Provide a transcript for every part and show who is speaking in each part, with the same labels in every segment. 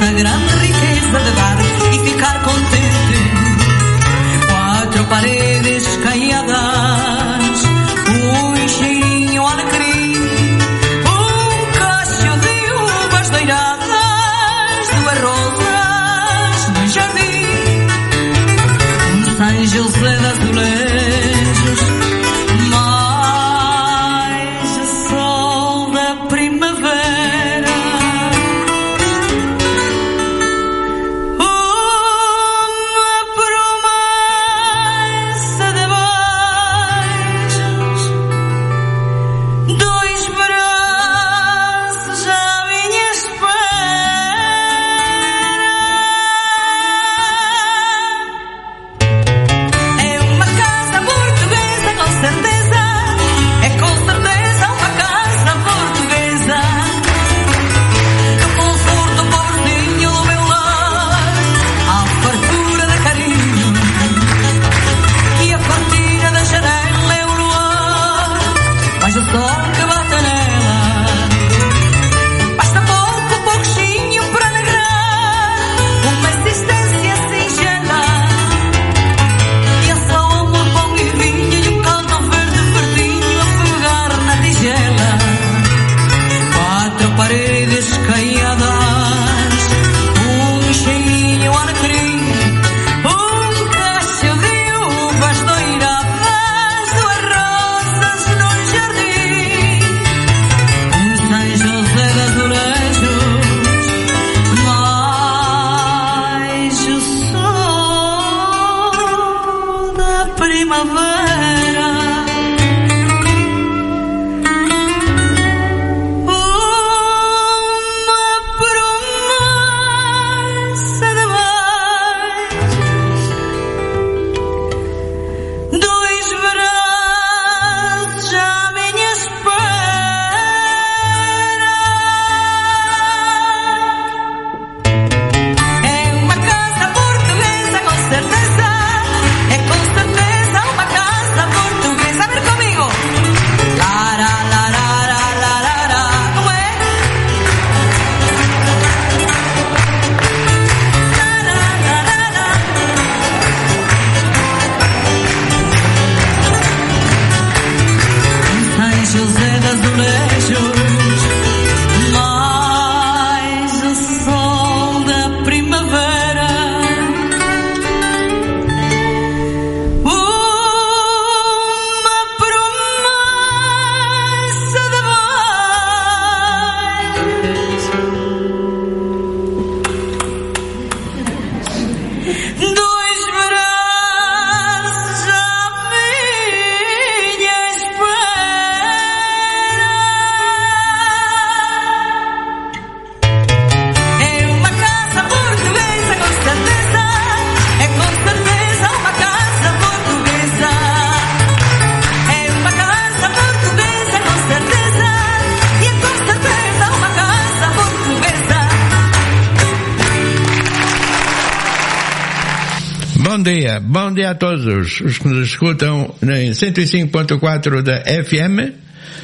Speaker 1: esta gran a
Speaker 2: todos os, que nos escutam em 105.4 da FM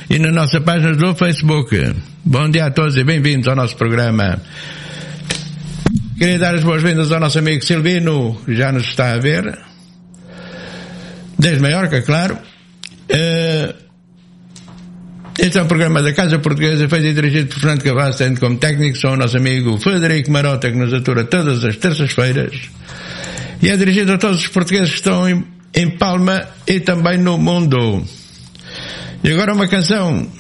Speaker 2: e na nossa página do Facebook. Bom dia a todos e bem-vindos ao nosso programa. Queria dar as boas-vindas ao nosso amigo Silvino, que já nos está a ver. Desde Maiorca, claro. Eh, este é um programa da Casa Portuguesa, feito e dirigido por Fernando Cavaz, tendo como técnico só o nosso amigo Frederico Marota, que nos atura todas as terças-feiras e é dirigido a todos os portugueses que estão em, em Palma e também no mundo. E agora uma canção,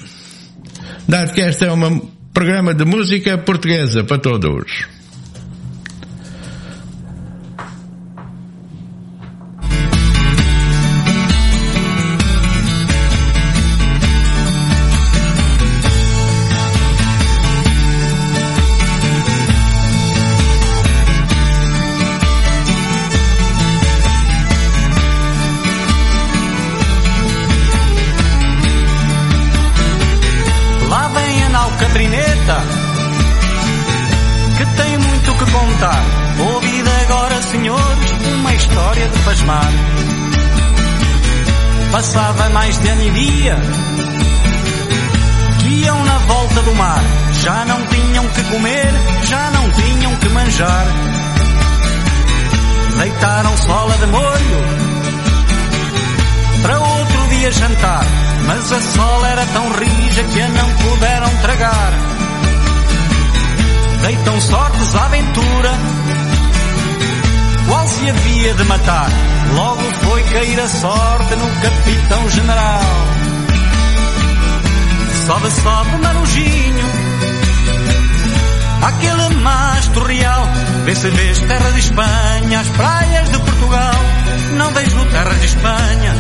Speaker 2: dado que esta é um programa de música portuguesa para todos.
Speaker 3: Espanha, as praias de Portugal. Não vejo terra de Espanha,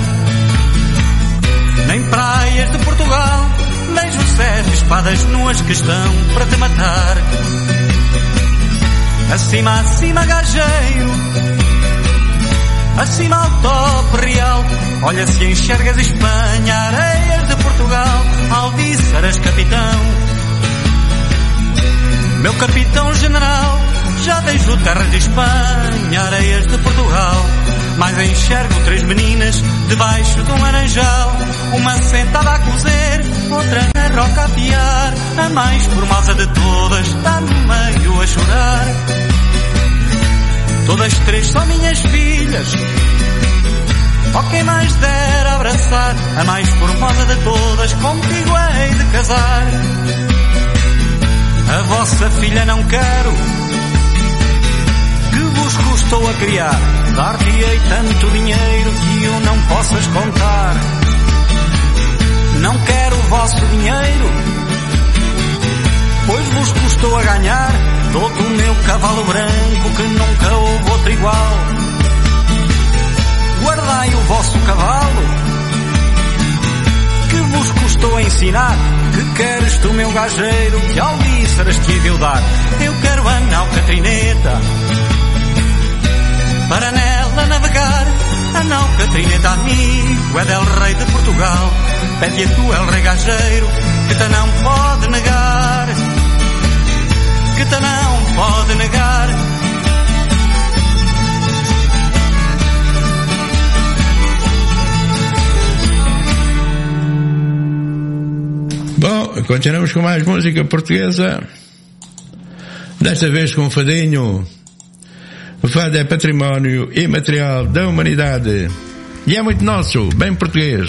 Speaker 3: nem praias de Portugal. Vejo sete espadas nuas que estão para te matar. Acima, acima, gajeiro, acima ao top real. Olha se enxergas Espanha, areias de Portugal, Alvíceras capitão. Meu capitão general, já vejo terra de Espanha, areias de Portugal. Mas enxergo três meninas debaixo de um laranjal. Uma sentada a cozer, outra na roca a piar. A mais formosa de todas está no meio a chorar. Todas três são minhas filhas. Ó quem mais der abraçar, a mais formosa de todas, contigo hei de casar. A vossa filha não quero, que custou a criar. Dar-te-ei tanto dinheiro que o não possas contar. Não quero o vosso dinheiro, pois vos custou a ganhar todo o meu cavalo branco que nunca houve outro igual. Guardai o vosso cavalo, que vos custou a ensinar, que queres tu meu gajeiro, que alvíceras te deu dar. Eu quero a nau Catrineta, para nela navegar. A nau Catrineta amigo é del rei de Portugal. Pede a tu el rei gajeiro, que te não pode negar. Que te não pode negar.
Speaker 2: Bom, continuamos com mais música portuguesa. Desta vez com fadinho. O fado é património imaterial da humanidade. E é muito nosso, bem português.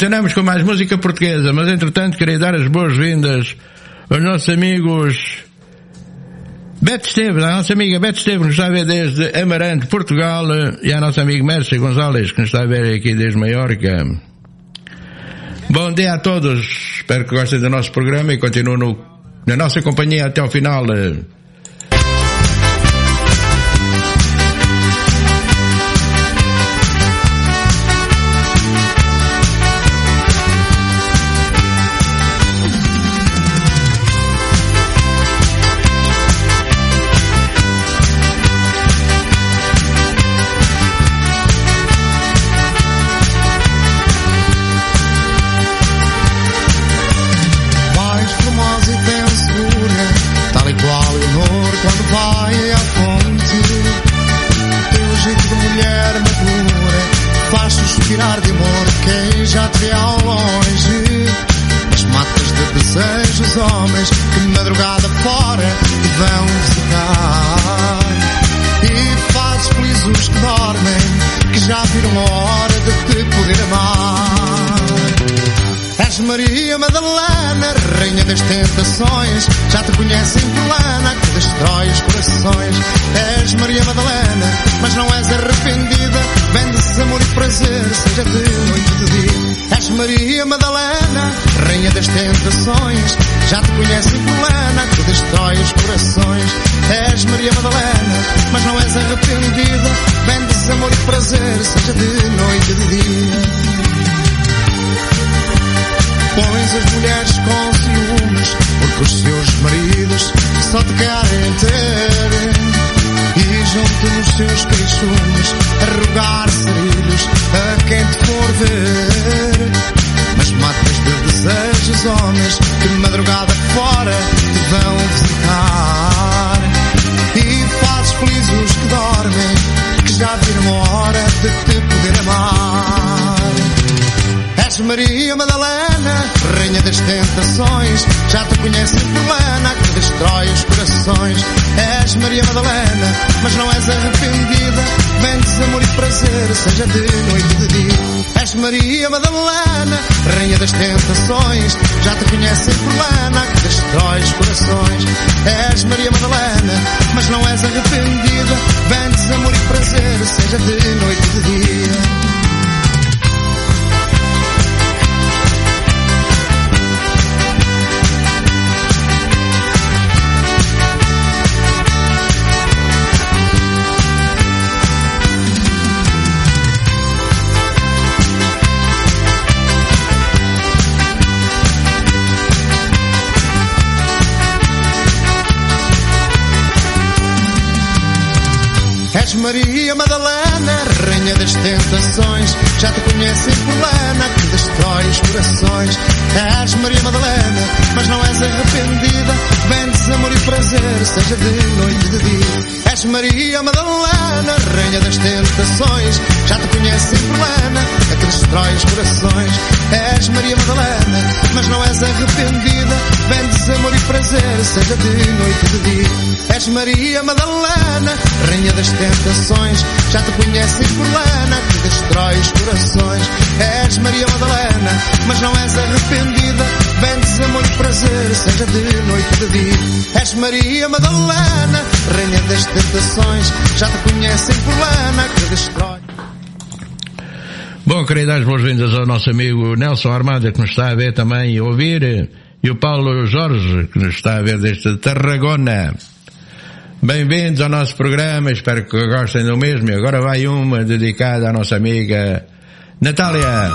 Speaker 2: Continuamos com mais música portuguesa, mas entretanto queria dar as boas-vindas aos nossos amigos Beto Esteves, à nossa amiga Beto Esteves, que nos está a ver desde Amarante, Portugal, e à nossa amiga Mércia Gonzalez, que nos está a ver aqui desde Maiorca. Bom dia a todos, espero que gostem do nosso programa e continuem na nossa companhia até ao final.
Speaker 4: És Maria Madalena, rainha das tentações. Já te conhecem plana, que destrói os corações. És Maria Madalena, mas não és arrependida. Vendes amor e prazer, seja de noite de dia. És Maria Madalena, rainha das tentações. Já te conhecem plana, que destrói os corações. És Maria Madalena, mas não és arrependida. Vendes amor e prazer, seja de noite ou de dia. Pões as mulheres com ciúmes, porque os seus maridos só te querem ter. E junto nos seus queixumes, a rogar sarilhos a quem te for ver. Mas matas de desejos homens que madrugada fora te vão visitar. E fazes felizes os que dormem, já viram hora de te poder amar. És Maria Madalena, rainha das tentações. Já te conhecem fulana, que destrói os corações. És Maria Madalena, mas não és arrependida. Vendes amor e prazer, seja de noite ou de dia. És Maria Madalena, rainha das tentações. Já te conhecem fulana, que destrói os corações. És Maria Madalena, mas não és arrependida. Vendes amor e prazer, seja de noite ou de dia. És Maria Madalena, rainha das tentações. Já te conhecem fulana, que destrói os corações. És Maria Madalena, mas não és arrependida. Vendes amor e prazer, seja de noite ou de dia. És Maria Madalena, rainha das tentações. Já te conhecem fulana, a que destrói os corações. És Maria Madalena, mas não és arrependida. Vendes amor e prazer, seja de noite ou de dia. És Maria Madalena, rainha das tentações. Já te conhecem fulana, que destrói os corações. És Maria Madalena, mas não és arrependida. Vendes amor e prazer, seja de noite ou de dia. És Maria Madalena, rainha das tentações. Já te conhecem fulana, que destrói.
Speaker 2: Bom, queria dar as boas-vindas ao nosso amigo Nelson Armada, que nos está a ver também e ouvir, e o Paulo Jorge, que nos está a ver desde Tarragona. Bem-vindos ao nosso programa, espero que gostem do mesmo. E agora vai uma dedicada à nossa amiga Natália.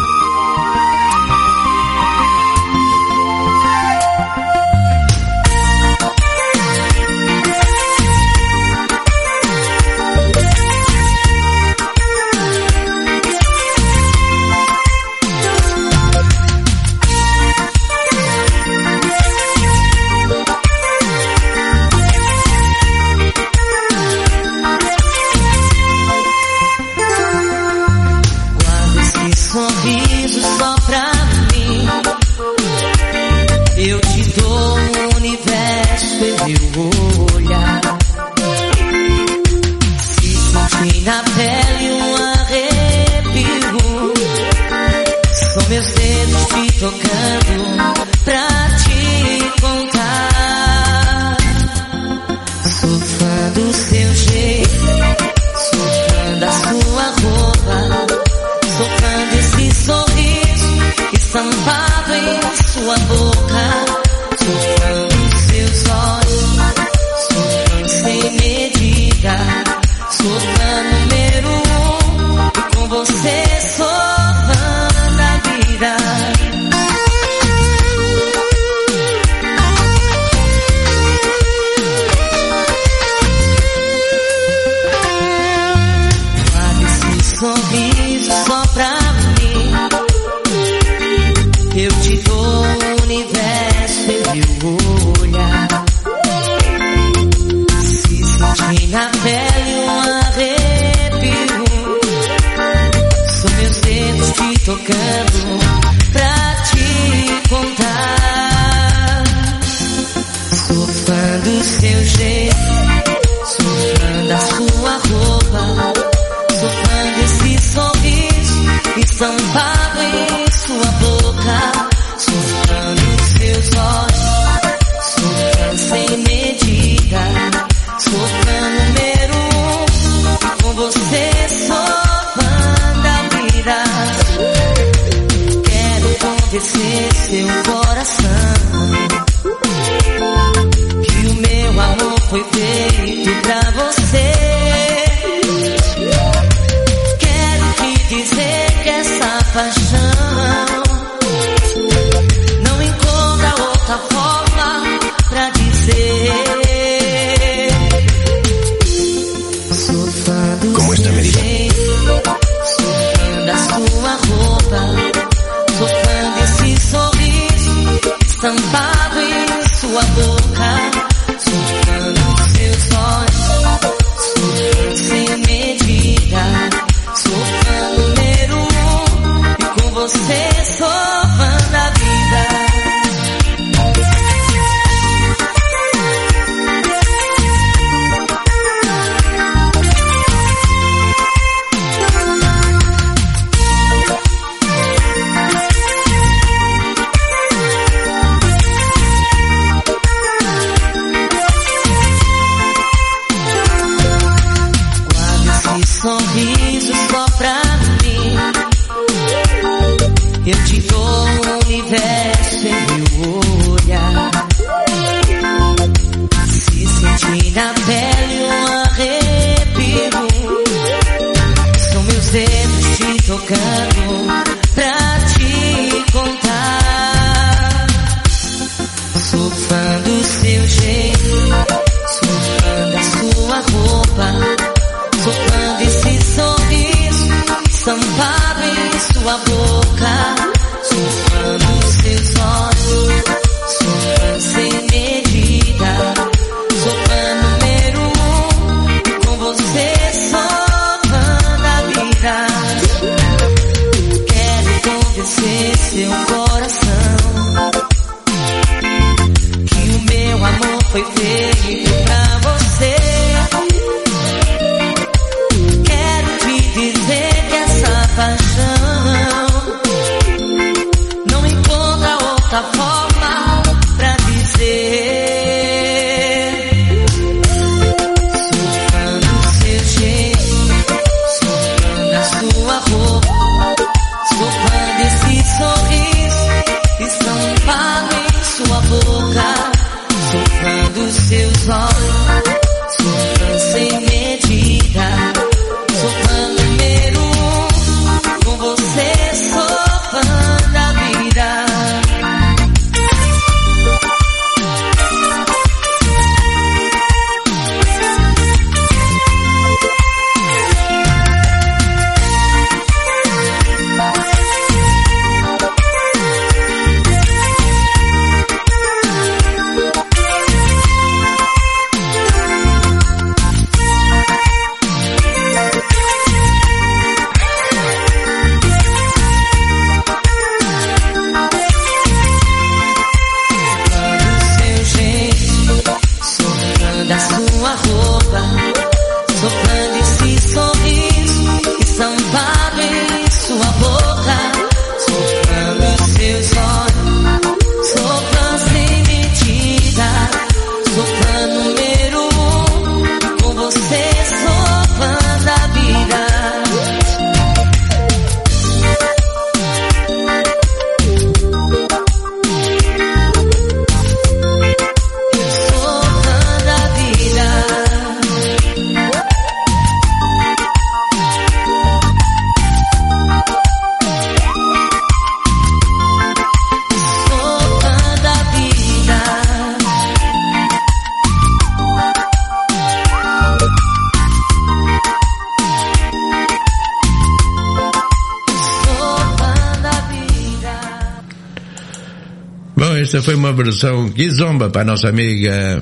Speaker 5: Esta
Speaker 1: foi
Speaker 2: uma versão que zomba para a nossa amiga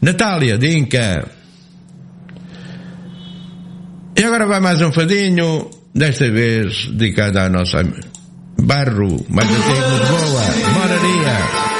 Speaker 2: Natália Dinka. E agora vai mais um fadinho, desta vez dedicado à nossa barro mais antigo de boa, moraria.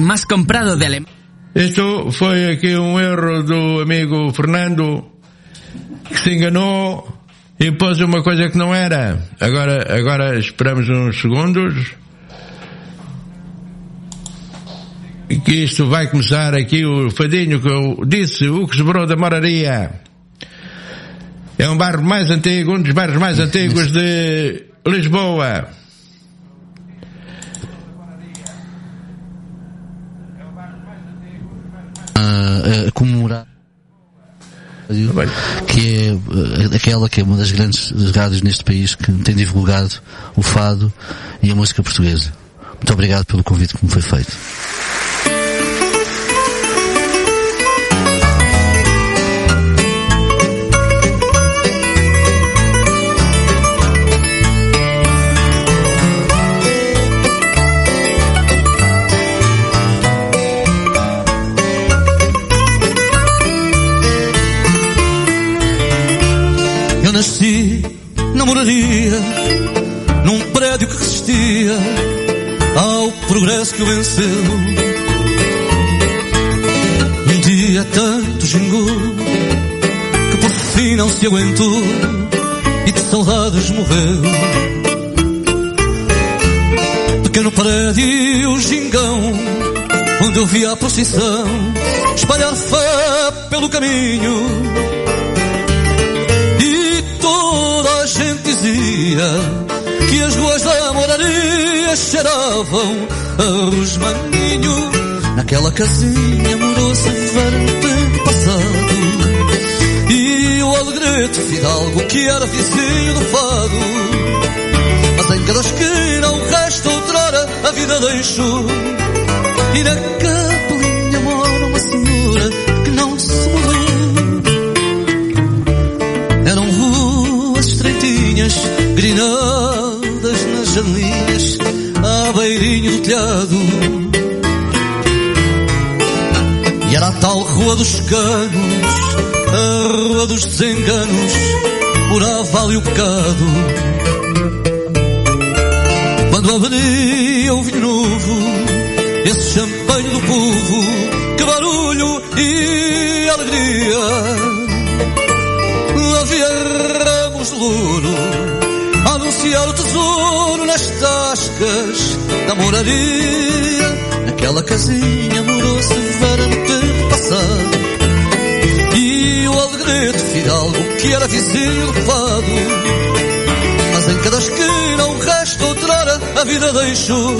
Speaker 6: más comprado de Alemania.
Speaker 2: Esto fue aquí un erro do amigo Fernando, que se enganou e pôs uma coisa que não era. Agora, agora esperamos uns segundos. Que isto vai começar aqui o fadinho que eu disse, o que sobrou da moraria. É um bairro mais antigo, um dos bairros mais antigos de Lisboa.
Speaker 5: A, a comemorar que é eh, aquela que é uma das grandes rádios neste país que tem divulgado o fado e a música portuguesa. Muito obrigado pelo convite que me foi feito.
Speaker 6: Nasci na moraria, num prédio que resistia ao progresso que o venceu. Um dia tanto gingou que por fim não se aguentou e de saudades morreu. Pequeno prédio gingão, onde eu via a procissão espalhar fé pelo caminho. Que as ruas da moraria cheiravam a rosmaninho. Naquela casinha morou-se verão passado. E o alegrete fidalgo que era vizinho do fado. Mas em cada esquina um resto outrora a vida deixou. E na capelinha grinadas nas janelinhas, à beirinho do telhado. E era a tal rua dos canos, a rua dos desenganos, morava ali o pecado. Quando abria o vinho novo, esse champanhe do povo, que barulho e alegria tascas da moraria. Naquela casinha morou-se Vera no tempo passado. E o alegrete fidalgo que era vizinho do fado. Mas em cada esquina um resto outrora a vida deixou.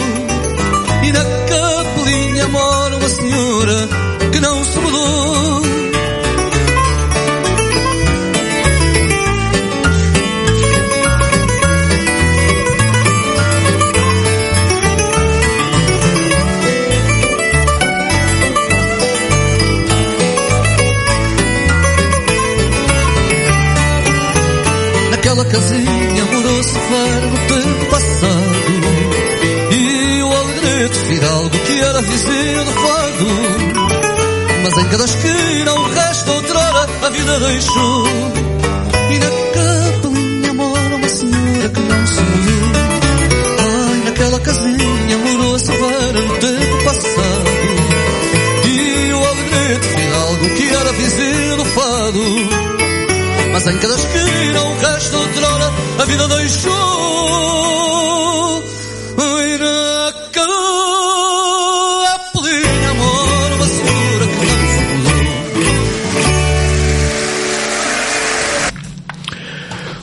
Speaker 6: E na capelinha mora uma senhora que não se mudou. Casinha morou-se Vera no tempo passado. E o alegrete fidalgo que era vizinho do fado. Mas em cada esquina um resto outrora a vida deixou. E na capelinha mora uma senhora que não se Ai, naquela casinha morou-se Vera no tempo passado. E o alegrete fidalgo que era vizinho do fado. Mas em cada esquina um resto deixou capelinha mora uma que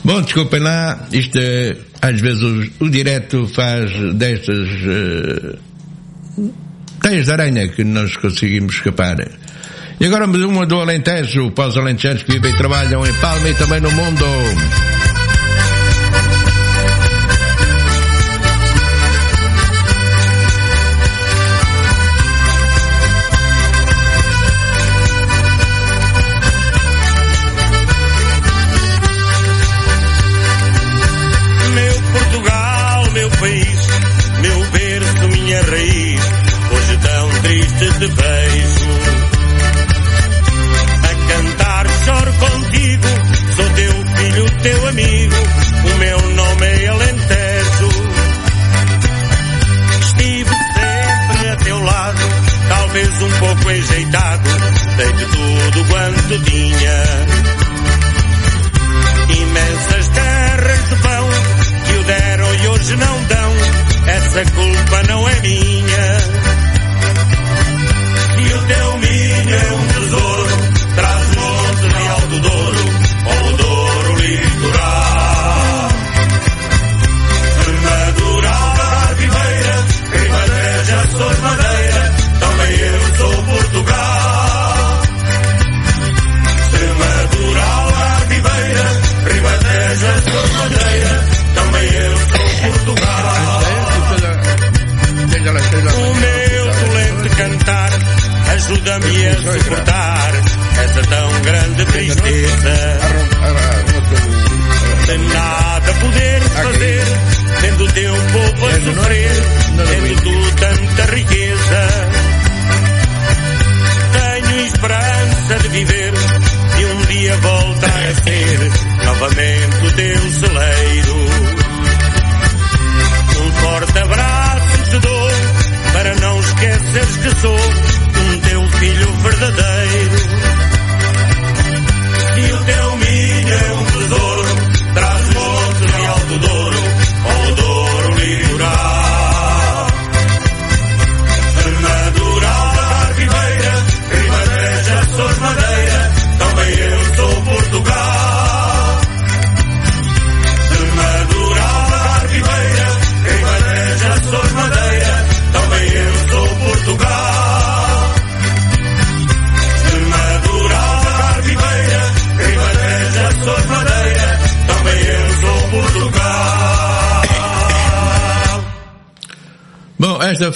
Speaker 2: Bom, desculpem lá, isto é, às vezes o, o direto faz destas uh, teias de aranha que nós conseguimos escapar. E agora uma do Alentejo, para os alentejanos que vivem e trabalham em Palma e também no mundo.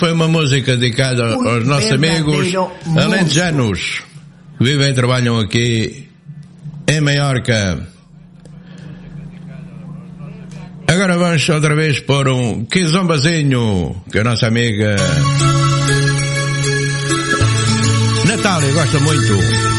Speaker 2: foi uma música dedicada um aos nossos amigos alentejanos que vivem e trabalham aqui em Maiorca. Agora vamos outra vez por um quizombazinho que a nossa amiga Natália gosta muito.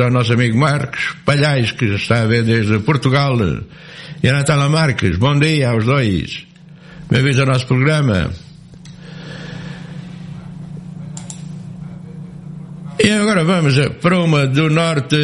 Speaker 7: ao nosso amigo Marcos Palhais, que está a ver desde Portugal, e a Natália Marques, bom dia aos dois. Bem-vindos ao nosso programa. E agora vamos para uma do norte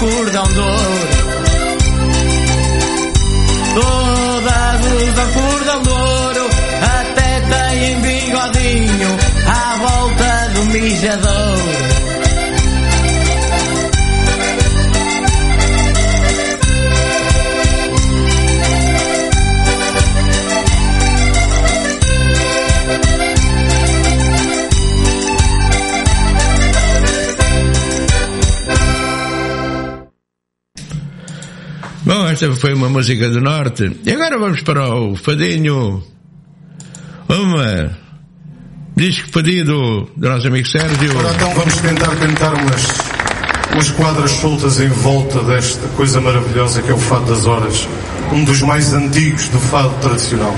Speaker 8: cordão de ouro. Todas usam cordão de ouro, até têm bigodinho à volta do mijadouro.
Speaker 2: Esta foi uma música do Norte. E agora vamos para o fadinho. Uma. Disco pedido do nosso amigo Sérgio.
Speaker 9: Ora, então vamos tentar cantar umas, umas quadras soltas em volta desta coisa maravilhosa que é o Fado das Horas. Um dos mais antigos do fado tradicional.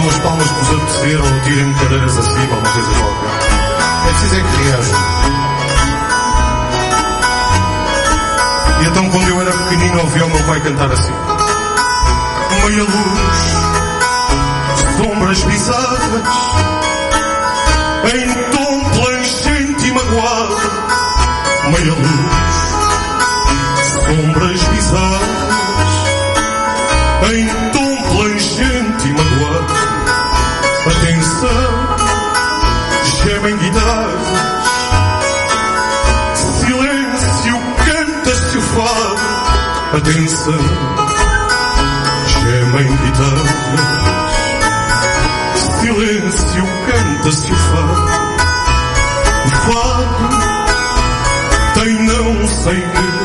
Speaker 9: Batam as palmas que vos apetecer ou tirem cadeiras acima, uma coisa qualquer. É preciso é que reajam. E então quando eu era pequenino ouvia o meu pai cantar assim. Meia luz, sombras pisadas, em tom planchente e magoado. Meia luz, sombras pisadas, em Atenção, gemem guitarras, silêncio, canta-se o fado. O fado tem não sei que,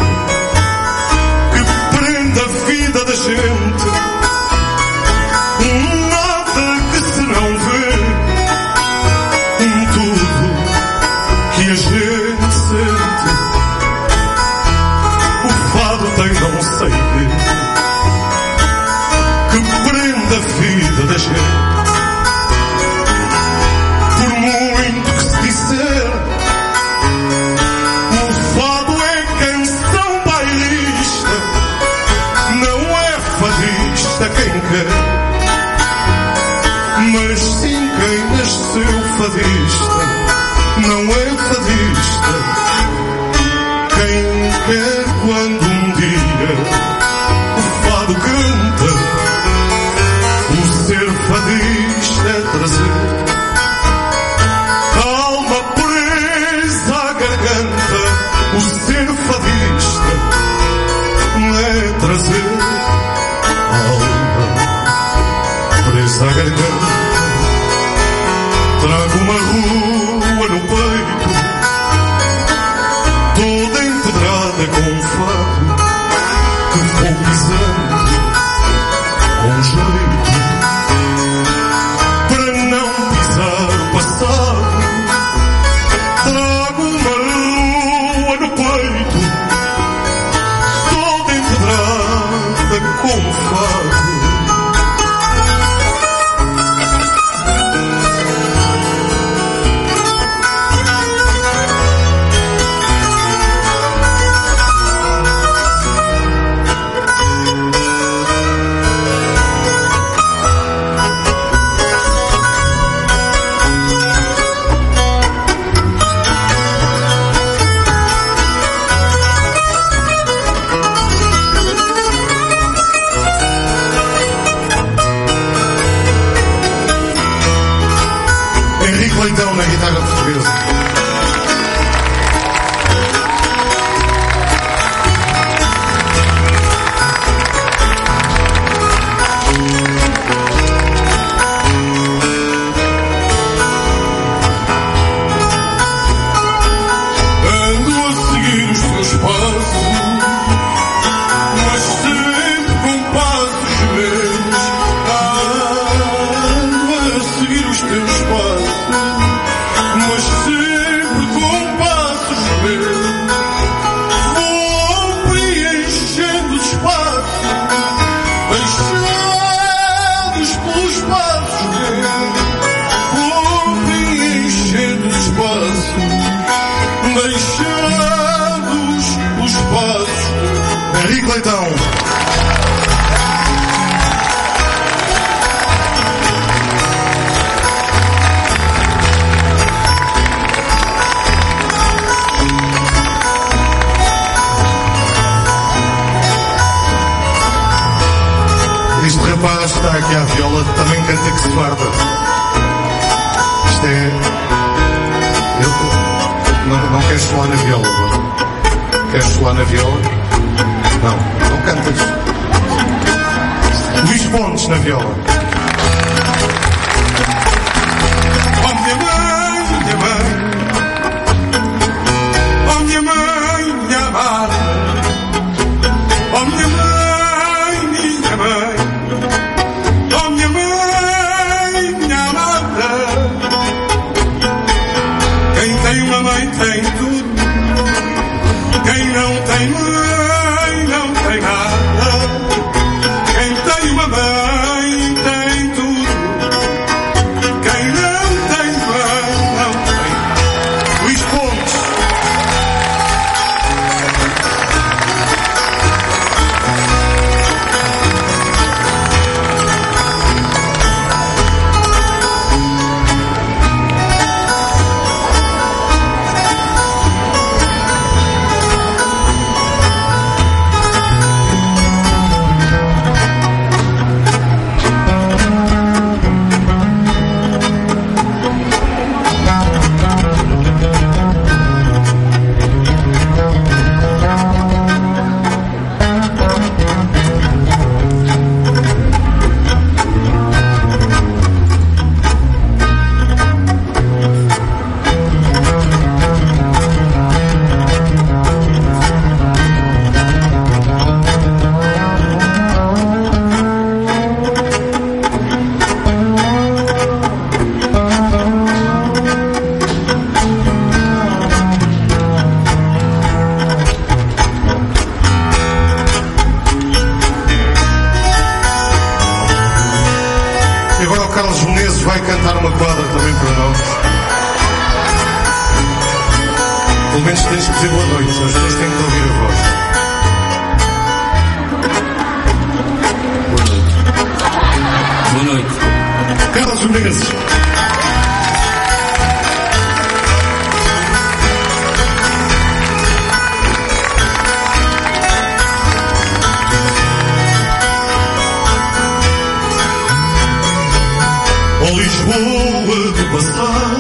Speaker 9: world was ours.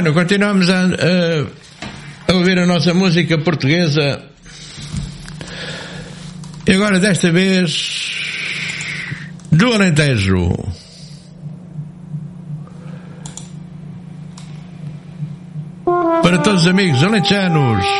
Speaker 2: Bueno, continuamos a, a, a ouvir a nossa música portuguesa. E agora, desta vez, do Alentejo. Para todos os amigos alentejanos.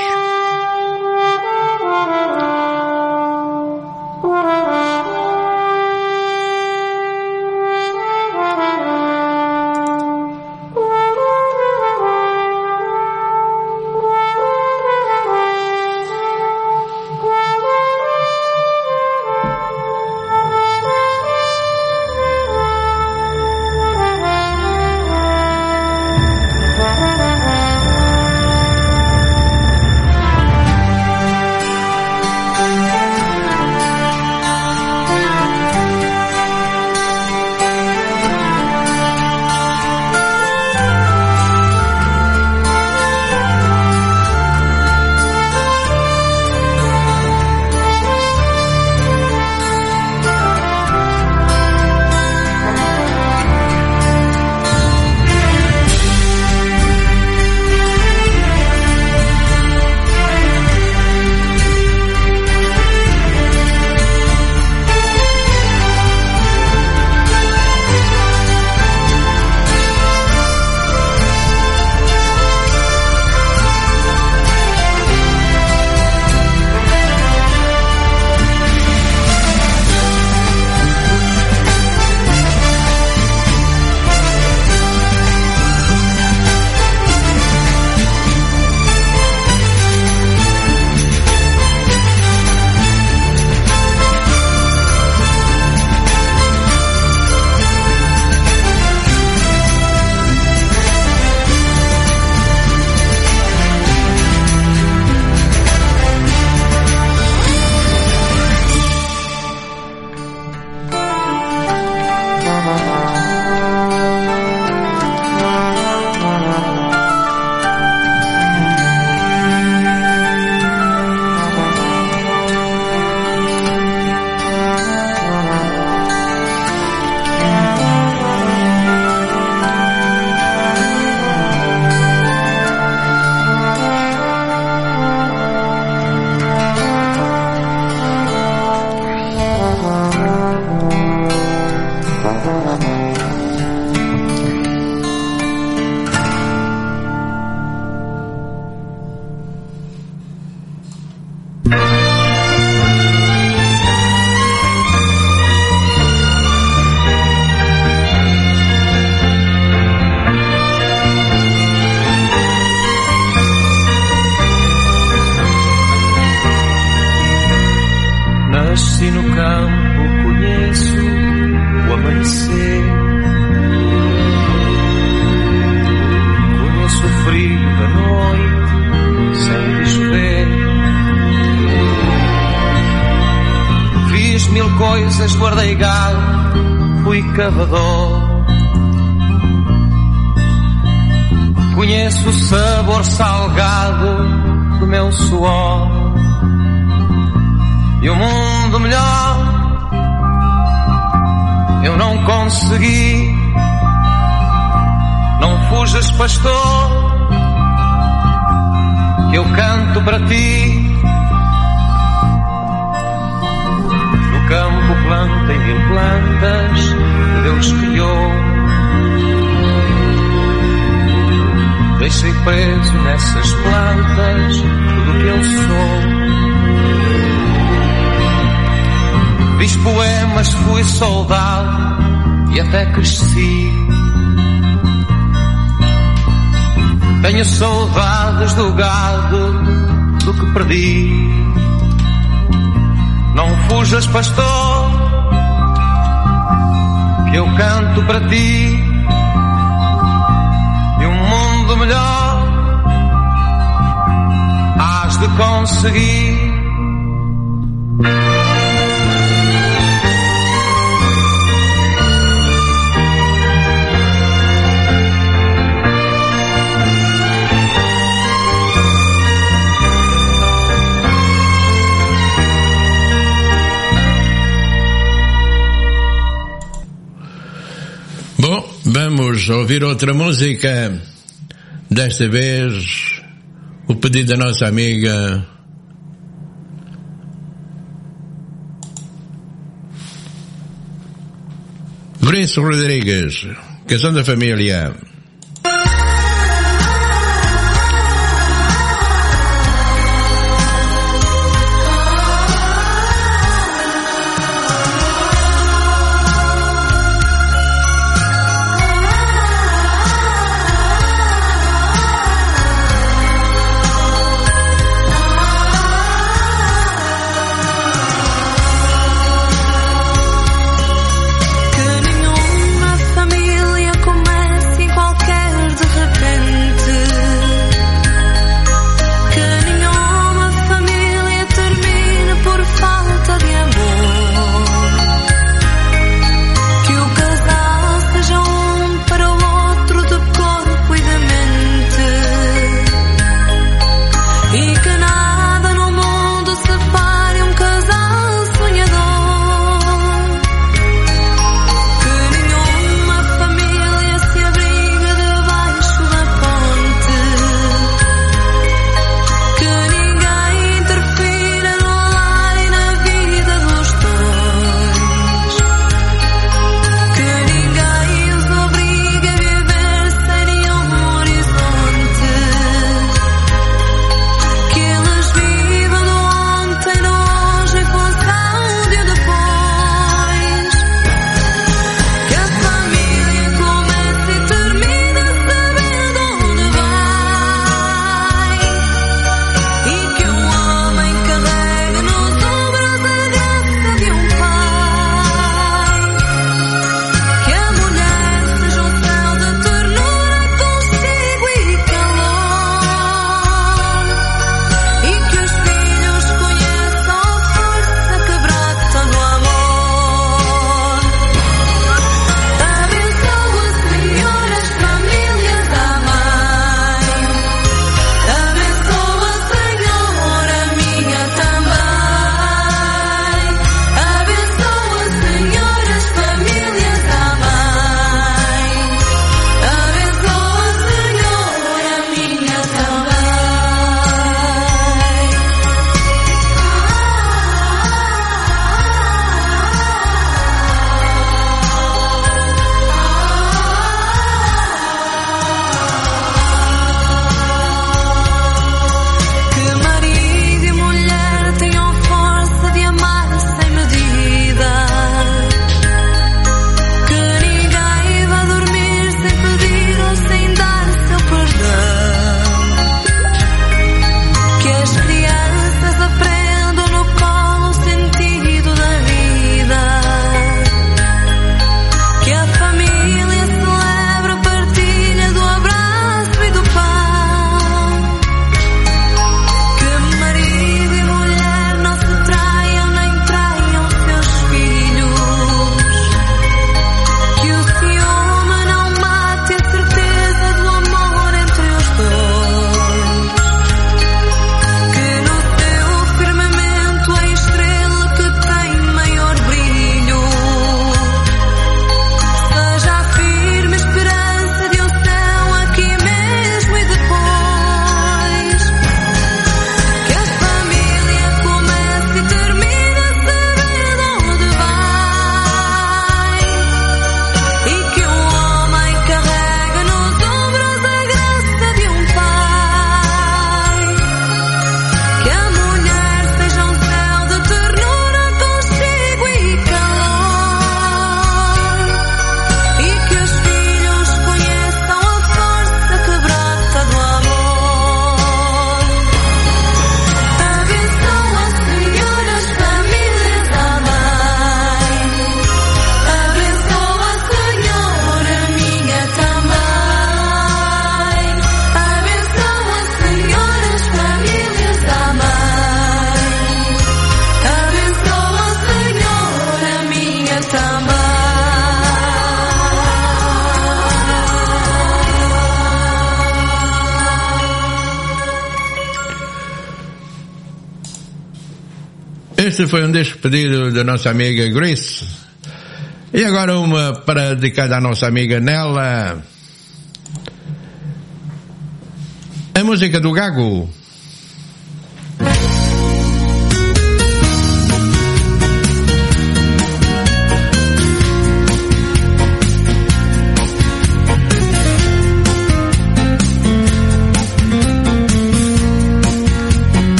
Speaker 10: Fui soldado e até cresci. Tenho saudades do gado, do que perdi. Não fujas, pastor, que eu canto para ti. E um mundo melhor hás de conseguir.
Speaker 2: Vamos ouvir outra música. Desta vez, o pedido da nossa amiga Grace Rodrigues, Canção da Família. Este foi um despedido da nossa amiga Grace. E agora uma para dedicar à nossa amiga Nela. A música do Gago.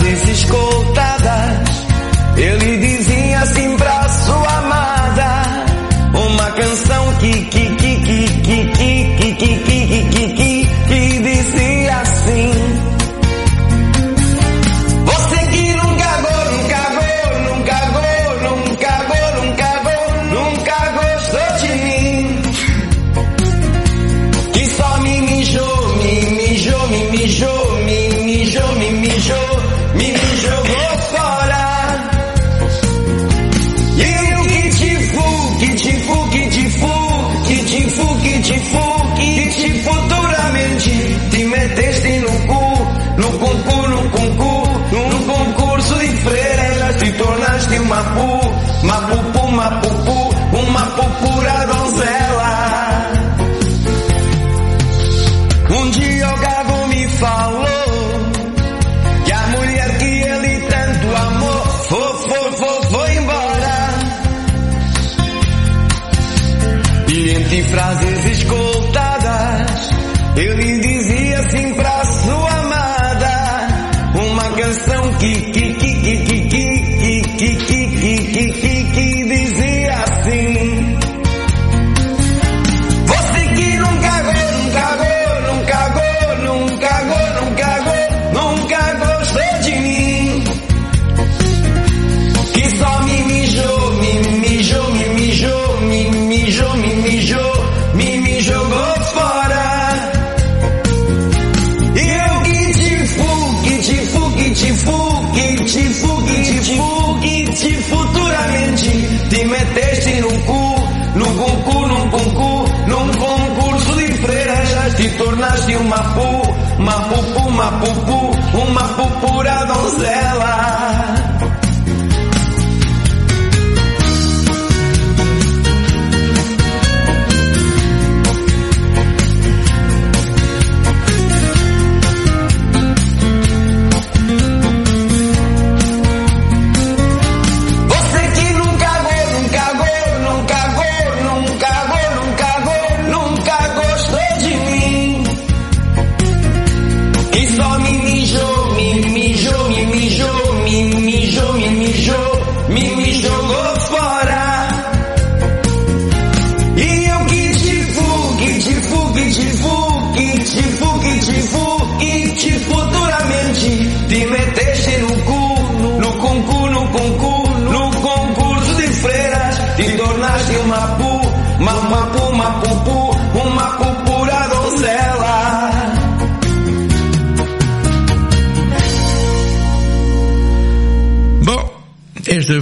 Speaker 11: Frases escoltadas, ele dizia assim pra sua amada uma canção que que pura donzela.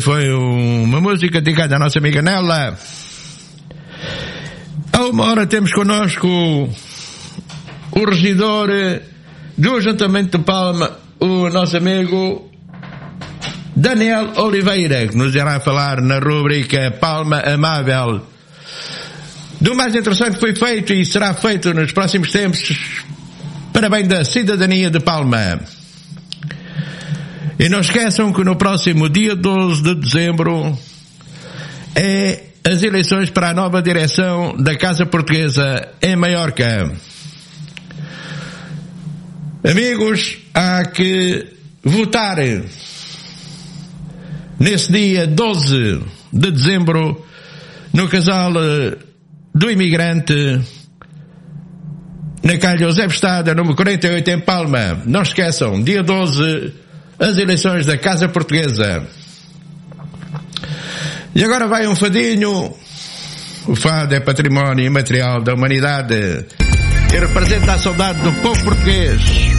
Speaker 11: Foi uma
Speaker 2: música dedicada à nossa amiga Nela. Há uma hora temos connosco o regidor do Ajuntamento de Palma, o nosso amigo Daniel Oliveira, que nos irá falar na rubrica Palma Amável do mais interessante que foi feito e será feito nos próximos tempos para da cidadania de Palma. E não esqueçam que no próximo dia 12 de dezembro é as eleições para a nova direção da Casa Portuguesa em Maiorca. Amigos, há que votar nesse dia 12 de dezembro no casal eh, do imigrante na calha José Estada, número 48 em Palma. Não esqueçam, dia 12, as eleições da Casa Portuguesa. E agora vai um fadinho. O fado é património imaterial da humanidade e representa a saudade do povo português.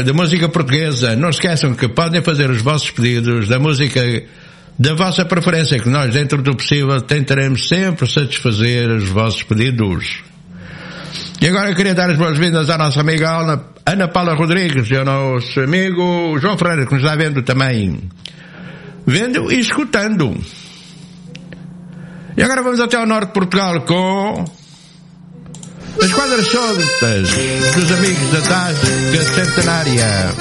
Speaker 2: programa de música portuguesa. Não esqueçam que podem fazer os vossos pedidos da música da vossa preferência, que nós, dentro do possível, tentaremos sempre satisfazer os vossos pedidos. E agora eu queria dar as boas-vindas à nossa amiga Ana, Ana Paula Rodrigues e ao nosso amigo João Freire, que nos está vendo também. Vendo e escutando. E agora vamos até ao norte de Portugal com as quadras soltas dos amigos da DAS centenária.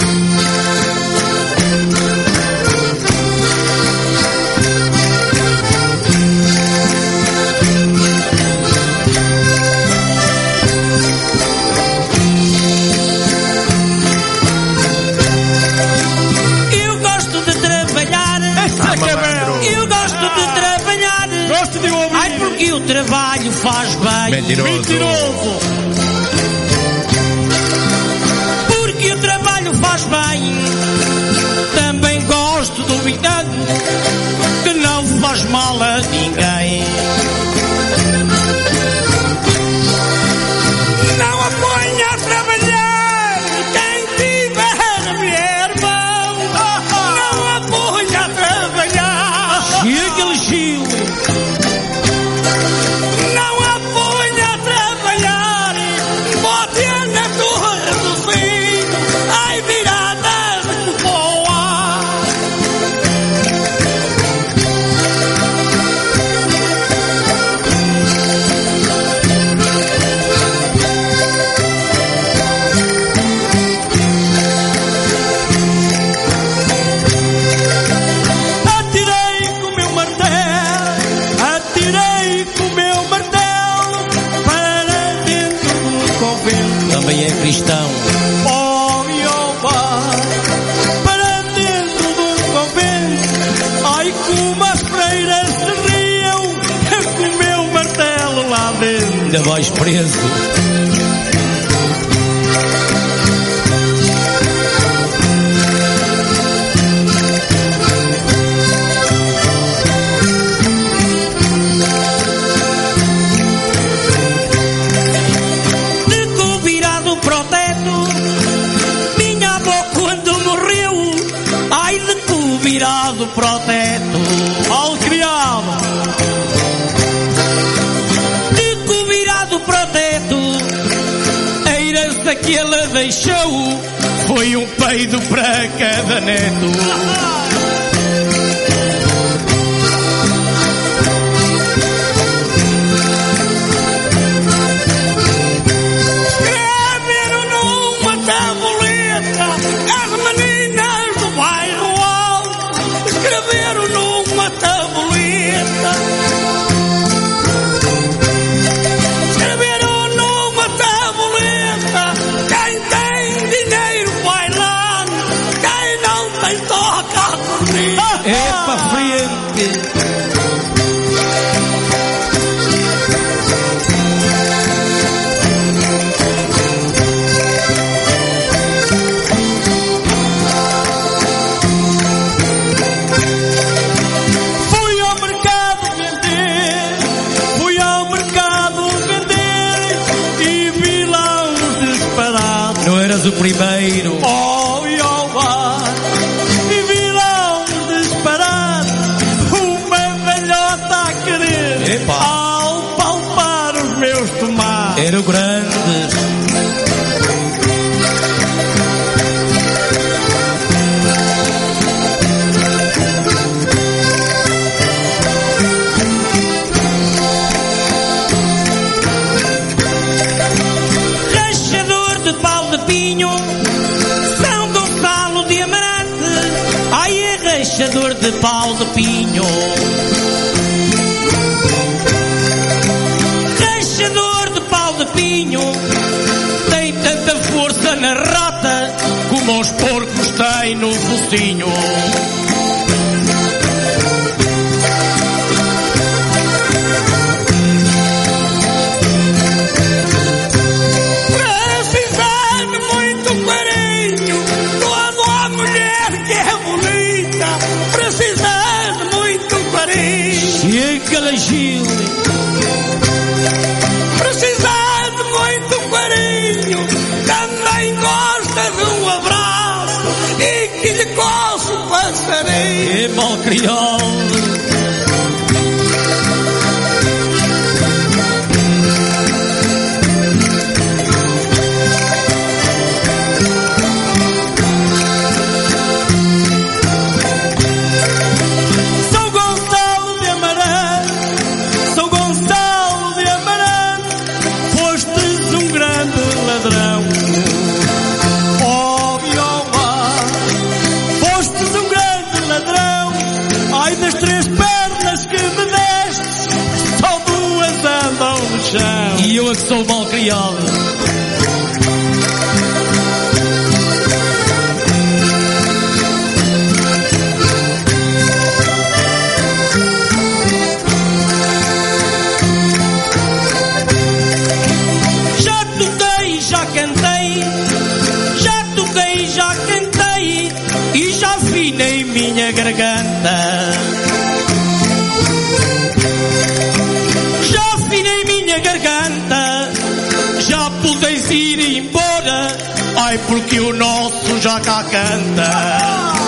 Speaker 8: faz bem.
Speaker 2: Mentiroso. Mentiroso.
Speaker 8: Porque o trabalho faz bem. Também gosto do cuidado que não faz mal a ninguém. Era preso. que ela deixou foi um peido para cada neto. pau de pinho. Rachador de pau de pinho, tem tanta força na rata como os porcos têm no focinho. Chile. Precisar de muito carinho, também gosta de um abraço e que lhe coça o passarinho. E bom. ya canta.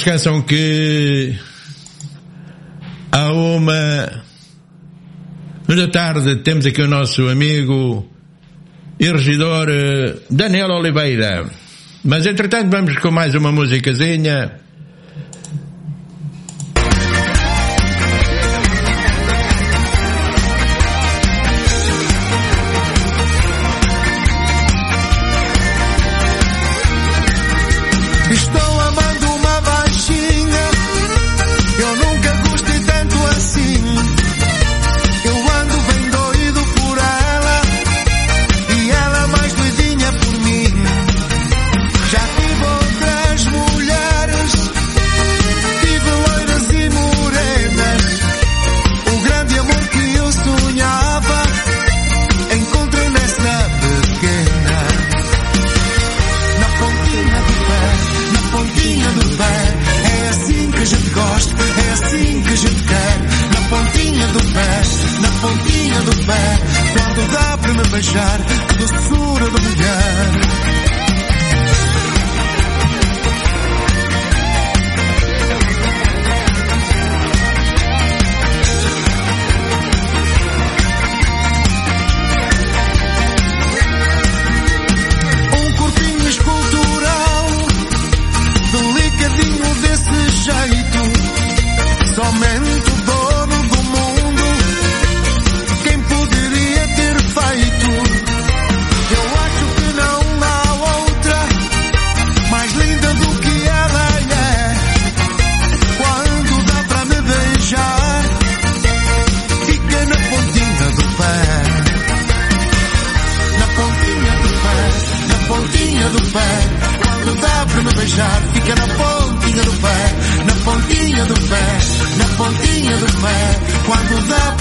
Speaker 12: esqueçam que a uma da tarde temos aqui o nosso amigo e regidor eh, Daniel Oliveira. Mas entretanto vamos com mais uma musicazinha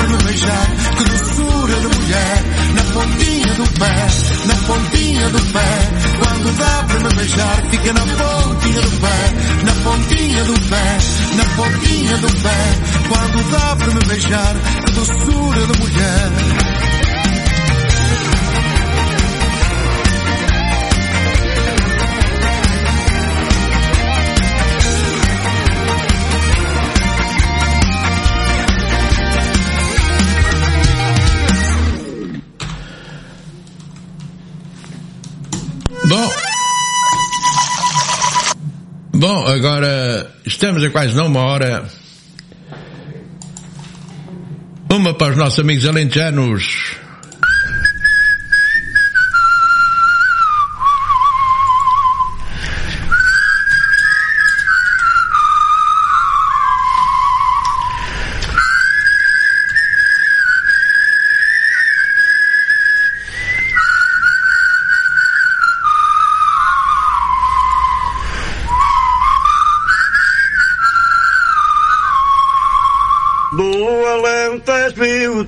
Speaker 13: me beijar,
Speaker 12: que doçura de mulher, na pontinha do pé, na pontinha do pé. Quando dá para me beijar, fica na pontinha do pé, na pontinha do pé, na pontinha do pé. Quando dá para me beijar, que doçura de mulher.
Speaker 2: Bom, agora estamos a quase não uma hora. Uma para os nossos amigos alentejanos.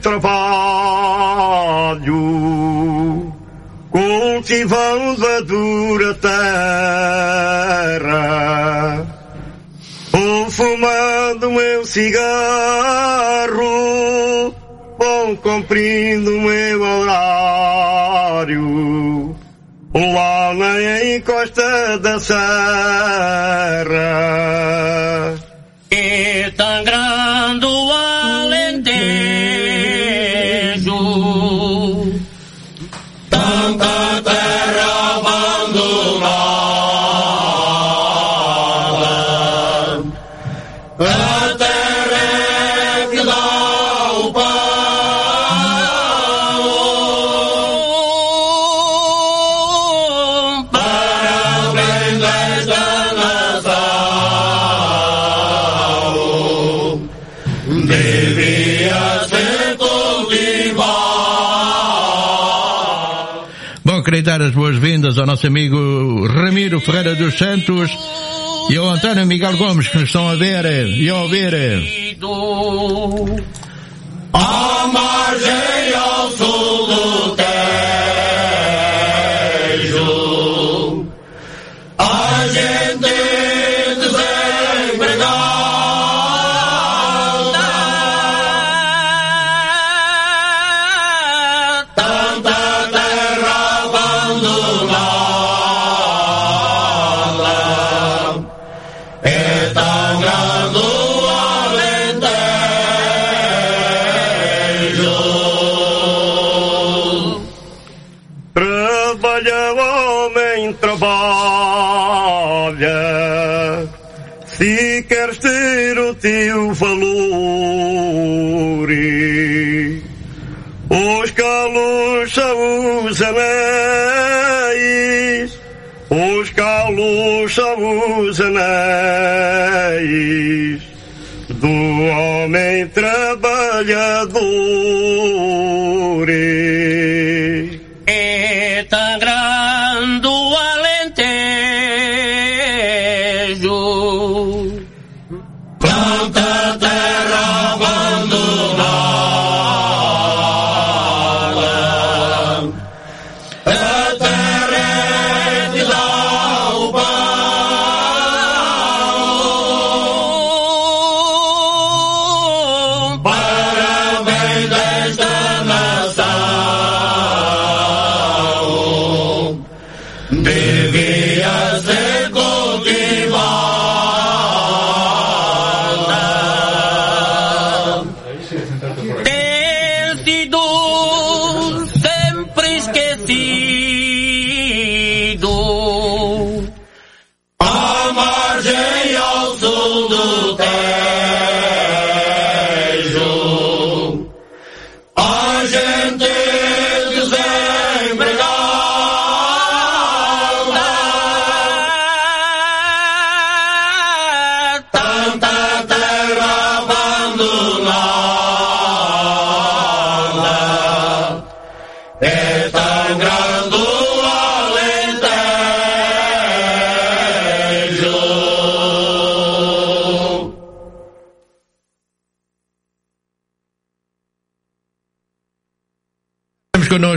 Speaker 14: Trabalho, cultivando a dura terra, vou fumando meu cigarro, vou cumprindo meu horário, lá na encosta da serra.
Speaker 2: Dar as boas-vindas ao nosso amigo Ramiro Ferreira dos Santos e ao António Miguel Gomes que nos estão a ver e a ouvir.
Speaker 15: A margem ao sul do Tejo,
Speaker 14: são os anéis, os calos são os anéis do homem trabalhador.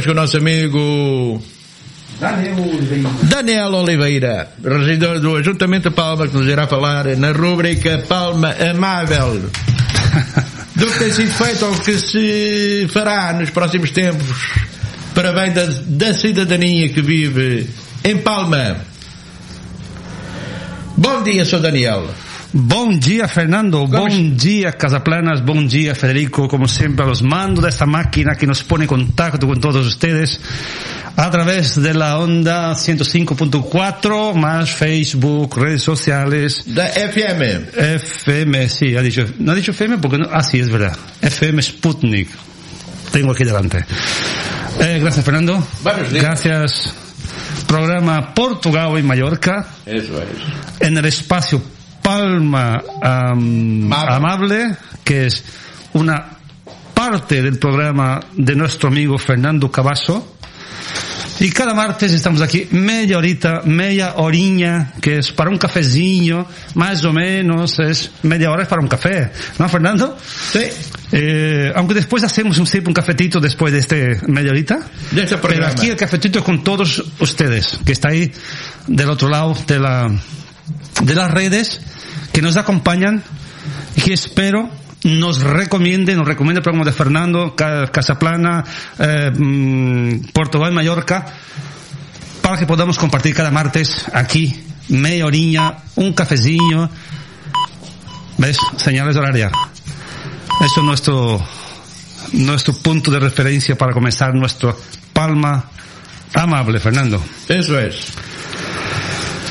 Speaker 2: Connosco o nosso amigo Daniel Oliveira, regidor do Ajuntamento de Palma, que nos irá falar na rúbrica Palma Amável. Do que tem sido feito ou que se fará nos próximos tempos para bem da, da cidadania que vive em Palma. Bom dia, Sr. Daniel.
Speaker 16: Bom dia, Fernando. Bom dia, Casaplanas. Bom dia, Federico. Como siempre, a los mandos de esta máquina que nos pone en contacto con todos ustedes a través de la onda 105.4, más Facebook, redes sociales.
Speaker 2: Da FM.
Speaker 16: FM, sí, ha dicho, no ha dicho FM porque no, ah, sí, es verdad. FM Sputnik. Tengo aquí delante. Eh, gracias, Fernando.
Speaker 2: Buenos días.
Speaker 16: Gracias. Programa Portugal y Mallorca
Speaker 2: Eso es.
Speaker 16: en el espacio Palma am, Amable, que es una parte del programa de nuestro amigo Fernando Cavasso. Y cada martes estamos aquí media horita, media oriña, que es para un cafezinho, más o menos, es media hora es para un café, ¿no, Fernando?
Speaker 2: Sí.
Speaker 16: Eh, aunque después hacemos un, un cafetito después de este media horita.
Speaker 2: De este
Speaker 16: Pero aquí el cafetito es con todos ustedes, que está ahí del otro lado de la, de las redes, que nos acompañan y que espero nos recomiende, nos recomiende el programa de Fernando, Ca- Casaplana, eh, mm, Portugal, Mallorca, para que podamos compartir cada martes aquí, media oriña, un cafezinho, ¿ves? Señales horarias. Eso es nuestro, nuestro punto de referencia para comenzar nuestro Palma Amable, Fernando.
Speaker 2: Eso es.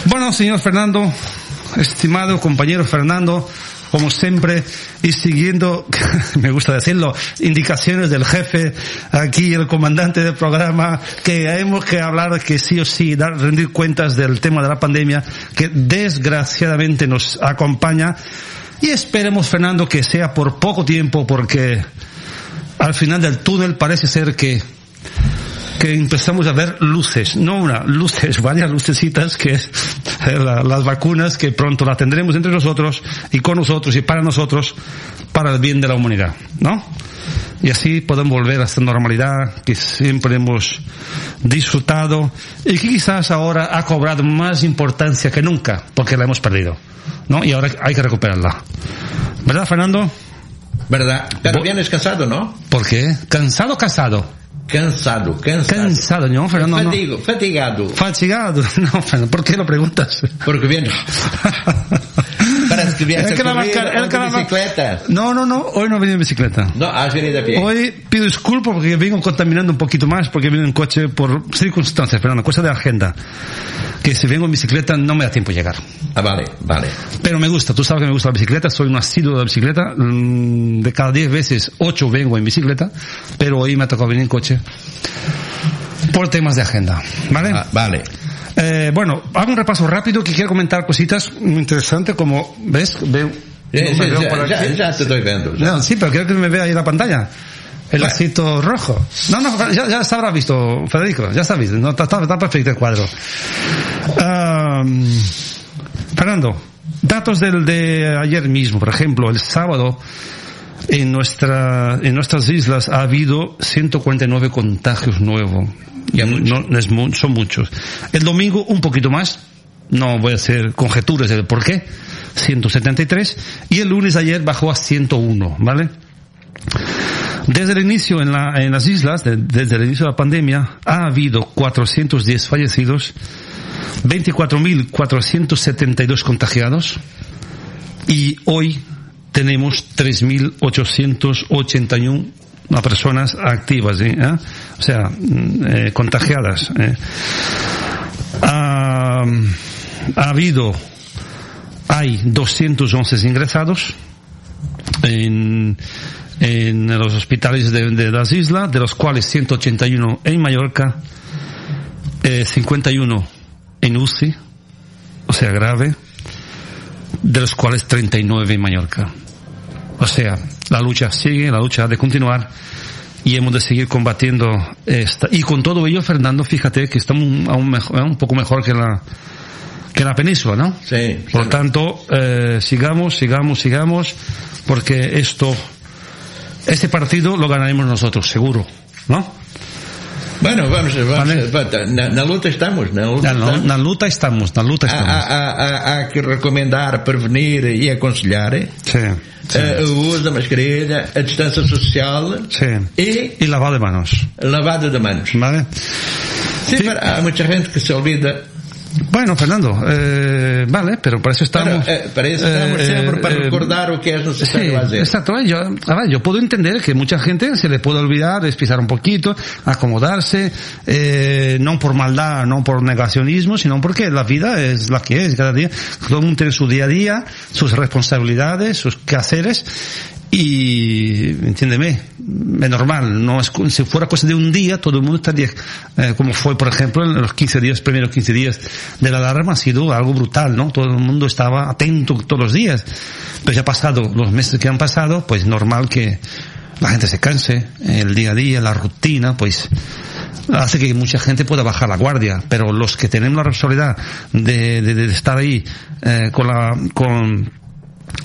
Speaker 16: Bueno, señor Fernando, estimado compañero Fernando, como siempre, y siguiendo, me gusta decirlo, indicaciones del jefe, aquí el comandante del programa, que hemos que hablar que sí o sí, dar, rendir cuentas del tema de la pandemia, que desgraciadamente nos acompaña, y esperemos, Fernando, que sea por poco tiempo, porque al final del túnel parece ser que que empezamos a ver luces, no una, luces, varias lucecitas que es eh, la- las vacunas que pronto las tendremos entre nosotros y con nosotros y para nosotros para el bien de la humanidad, ¿no? Y así podemos volver a esta normalidad que siempre hemos disfrutado y que quizás ahora ha cobrado más importancia que nunca porque la hemos perdido, ¿no? Y ahora hay que recuperarla. ¿Verdad, Fernando?
Speaker 2: ¿Verdad? Pero vienes cansado, ¿no?
Speaker 16: ¿Por qué? ¿Cansado casado?
Speaker 2: Cansado, cansado.
Speaker 16: Cansado, no, Fernando. no.
Speaker 2: Fatigo, fatigado.
Speaker 16: Fatigado. No, Fernando, ¿por qué lo preguntas?
Speaker 2: Porque vienes. Parece que
Speaker 16: la que mar-
Speaker 2: bicicleta.
Speaker 16: No, no, no, hoy no he venido en bicicleta.
Speaker 2: No, has venido a pie.
Speaker 16: Hoy pido disculpas porque vengo contaminando un poquito más porque vengo en coche por circunstancias, Fernando, cosa de agenda. Que si vengo en bicicleta no me da tiempo llegar.
Speaker 2: Ah, vale, vale.
Speaker 16: Pero me gusta, tú sabes que me gusta la bicicleta, soy un asiduo de la bicicleta. mm, De cada 10 veces, 8 vengo en bicicleta, pero hoy me ha tocado venir en coche por temas de agenda. ¿Vale?
Speaker 2: Ah, vale.
Speaker 16: Eh, bueno, hago un repaso rápido que quiero comentar cositas muy interesantes como, ¿ves? Veo,
Speaker 2: Eh,
Speaker 16: no
Speaker 2: sí,
Speaker 16: veo
Speaker 2: ya,
Speaker 16: por
Speaker 2: ya- ya te estoy viendo. ya.
Speaker 16: No, sí, pero quiero que me vea ahí la pantalla. El lacito rojo. No, no, ya, ya se habrá visto, Federico, ya está visto. No, está, está- perfecto el cuadro. Am, Fernando, datos del de ayer mismo, por ejemplo, el sábado en nuestra, en nuestras islas ha habido 149 contagios nuevos. No, no es son muchos. El domingo un poquito más. No voy a hacer conjeturas del por qué. 173. Y el lunes ayer bajó a 101, ¿vale? Desde el inicio en, la- en las islas, de- desde el inicio de la pandemia, ha habido 410 fallecidos, 24.472 contagiados y hoy tenemos 3.881 personas activas. ¿eh? o sea, mm, eh, contagiadas. ¿eh? Ah, ha habido, hay 211 ingresados en, en los hospitales de, de las islas, de los cuales 181 en Mallorca, eh, 51 en UCI, o sea, grave, de los cuales 39 en Mallorca. O sea, la lucha sigue, la lucha ha de continuar y hemos de seguir combatiendo esta. Y con todo ello, Fernando, fíjate que estamos aún mejor, un poco mejor que la, que la península, ¿no?
Speaker 2: Sí.
Speaker 16: Por tanto, eh, sigamos, sigamos, sigamos, porque esto, este partido lo ganaremos nosotros, seguro, ¿no?
Speaker 2: Bueno, vamos, vamos na, na, luta estamos, na luta,
Speaker 16: na,
Speaker 2: estamos.
Speaker 16: na luta estamos, na luta estamos.
Speaker 2: Há, há, há, que recomendar, prevenir e aconselhar
Speaker 16: Sim, sim.
Speaker 2: eh, o uso da mascarilha, a distância social
Speaker 16: Sim.
Speaker 2: e
Speaker 16: Y lavado de manos.
Speaker 2: lavado de manos.
Speaker 16: ¿Vale?
Speaker 2: Sim, há muita gente que se olvida.
Speaker 16: Bueno, Fernando, eh, vale, pero para eso estamos.
Speaker 2: Para, eh, para isso estamos
Speaker 16: eh,
Speaker 2: sempre para
Speaker 16: eh,
Speaker 2: recordar o que é necessário
Speaker 16: Sí,
Speaker 2: fazer.
Speaker 16: exacto. Yo, yo puedo entender que mucha gente se le puede olvidar, despisar un poquito, acomodarse, no por maldad, no por negacionismo, sino porque la vida es la que es cada día. Todo el mundo tiene su día a día, sus responsabilidades, sus quehaceres, y, entiéndeme, es normal, no es, si fuera cosa de un día, todo el mundo estaría, eh, como fue, por ejemplo, en los 15 días, primeros 15 días de la alarma, ha sido algo brutal, ¿no? Todo el mundo estaba atento todos los días. Pero ya ha pasado, los meses que han pasado, pues normal que la gente se canse, el día a día, la rutina, pues, hace que mucha gente pueda bajar la guardia, pero los que tenemos la responsabilidad de, de- de estar ahí, eh, con la, con,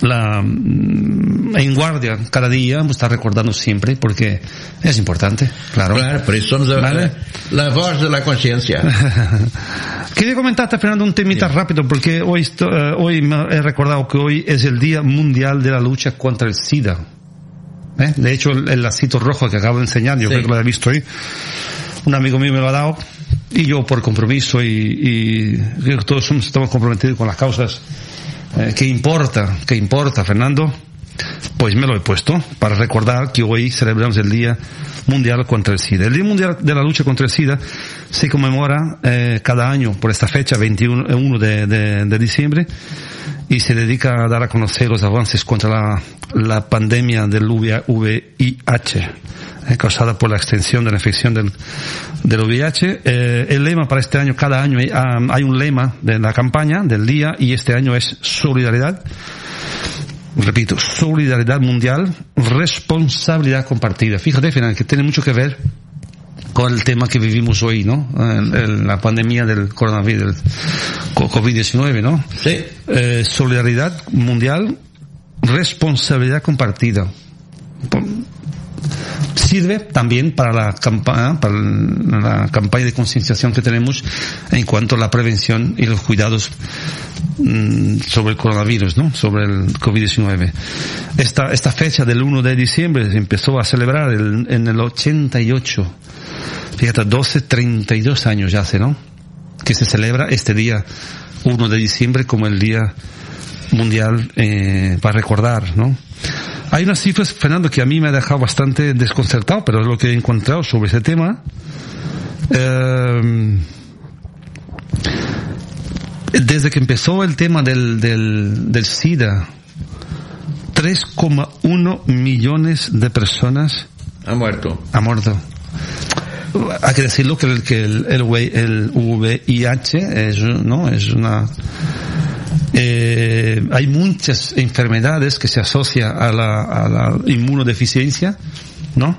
Speaker 16: la mm, en guardia cada día, pues, estar recordando siempre porque es importante, claro.
Speaker 2: Claro, por isso somos
Speaker 16: Vale.
Speaker 2: a, a voz da consciência.
Speaker 16: Quería comentarte, Fernando, un temita rápido, porque hoy, eh, hoy me he recordado que hoy es el Día Mundial de la Lucha contra el SIDA. ¿Eh? De hecho, el, el lacito rojo que acabo de enseñar, yo
Speaker 2: Sí.
Speaker 16: creo que lo he visto ahí, un amigo mío me lo ha dado, y yo por compromiso, y, y que todos somos- estamos comprometidos con las causas eh, que importa, que importa, Fernando, pues me lo he puesto para recordar que hoy celebramos el Día Mundial contra el SIDA. El Día Mundial de la Lucha contra el SIDA se conmemora eh, cada año por esta fecha, 21 eh, 1 de, de- de diciembre, y se dedica a dar a conocer los avances contra la, la pandemia del VIH. Eh, causada por la extensión de la infección del, del VIH. Eh, el lema para este año, cada año hay, hay un lema de la campaña del día y este año es solidaridad, repito, solidaridad mundial, responsabilidad compartida. Fíjate, final, que tiene mucho que ver con el tema que vivimos hoy, ¿no? El- el- la pandemia del coronavirus, del co- COVID-19, ¿no?
Speaker 2: Sí.
Speaker 16: Eh, solidaridad mundial, responsabilidad compartida. Sirve también para la campaña, para la campaña de concienciación que tenemos en cuanto a la prevención y los cuidados mm, sobre el coronavirus, ¿no? Sobre el COVID-19. Esta, esta fecha del 1 de diciembre se empezó a celebrar el- en el 88. Fíjate, 12, 32 años ya hace, ¿no? Que se celebra este día 1 de diciembre como el día mundial eh, para recordar, ¿no? Hay unas cifras, Fernando, que a mí me ha dejado bastante desconcertado, pero es lo que he encontrado sobre ese tema. Eh, desde que empezó el tema del, del, del SIDA, 3,1 millones de personas
Speaker 2: Ha muerto.
Speaker 16: ha muerto. Hay que decirlo que el, que el, el, el VIH es, ¿no? es una, eh, hay muchas enfermedades que se asocian a la, inmunodeficiencia, ¿no?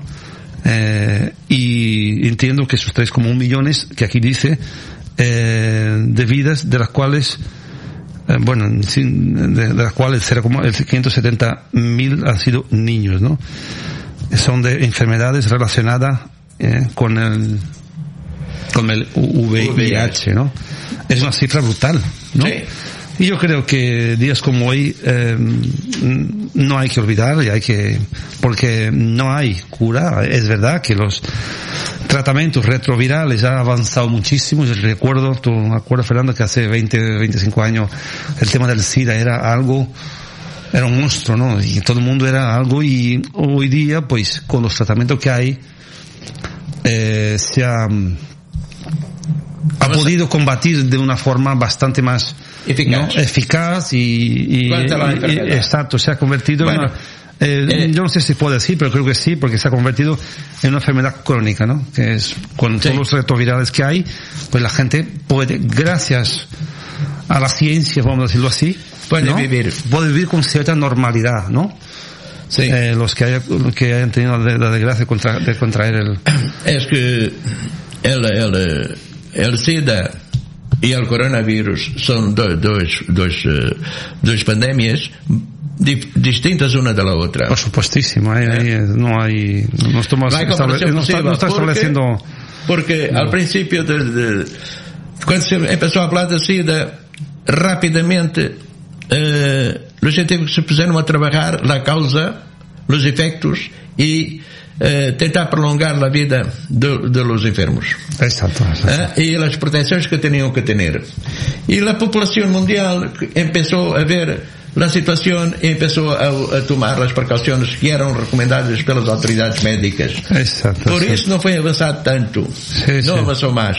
Speaker 16: Eh, y entiendo que esos 3,1 millones que aquí dice, eh, de vidas de las cuales, bueno, de, las cuales 0,- el 570 mil han sido niños, ¿no? Son de enfermedades relacionadas eh, con el con el VIH, ¿no? Es una cifra brutal, ¿no?
Speaker 2: Sí.
Speaker 16: Y yo creo que días como hoy eh, no hay que olvidar y hay que porque no hay cura. Es verdad que los tratamientos retrovirales han avanzado muchísimo. Yo recuerdo, tú me acuerdas Fernando que hace 20, 25 años el tema del SIDA era algo era un monstruo, ¿no? Y todo el mundo era algo y hoy día, pues, con los tratamientos que hay, eh, se ha, ha podido combatir de una forma bastante más
Speaker 2: Eficaz.
Speaker 16: ¿no? eficaz y, y- y- exacto, se ha convertido
Speaker 2: Bueno,
Speaker 16: en una, eh,
Speaker 2: eh,
Speaker 16: yo no sé si puedo decir, pero creo que sí, porque se ha convertido en una enfermedad crónica, ¿no? Que es con todos los retrovirales que hay, pues la gente puede, gracias a la ciencia, vamos a decirlo así,
Speaker 2: Puede
Speaker 16: ¿no?
Speaker 2: vivir.
Speaker 16: puede vivir con cierta normalidad, ¿no?
Speaker 2: Sí.
Speaker 16: Eh, los que, haya- que hayan tenido la, la desgracia de, contra- de contraer el...
Speaker 2: Es que el, el, el SIDA e o coronavírus são dois, dois, eh, dois, dois pandemias distintas uma da outra.
Speaker 16: Por supostíssimo, hay, hay, eh? no hay, Não estamos estabelecendo. está, está
Speaker 2: porque,
Speaker 16: ao
Speaker 2: Porque de, de, quando se começou a falar da SIDA, rapidamente eh, os científicos se puseram a trabalhar na causa, nos efeitos e eh, tentar prolongar la vida de, de los enfermos.
Speaker 16: Exacto.
Speaker 2: ¿eh? y las protecciones que tenían que tener. Y la población mundial empezó a ver la situación y empezó a, a tomar las precauciones que eran recomendadas pelas autoridades médicas.
Speaker 16: Exacto.
Speaker 2: Por
Speaker 16: sí.
Speaker 2: isso não foi avançado tanto.
Speaker 16: Sim,
Speaker 2: não
Speaker 16: sim.
Speaker 2: avançou mais.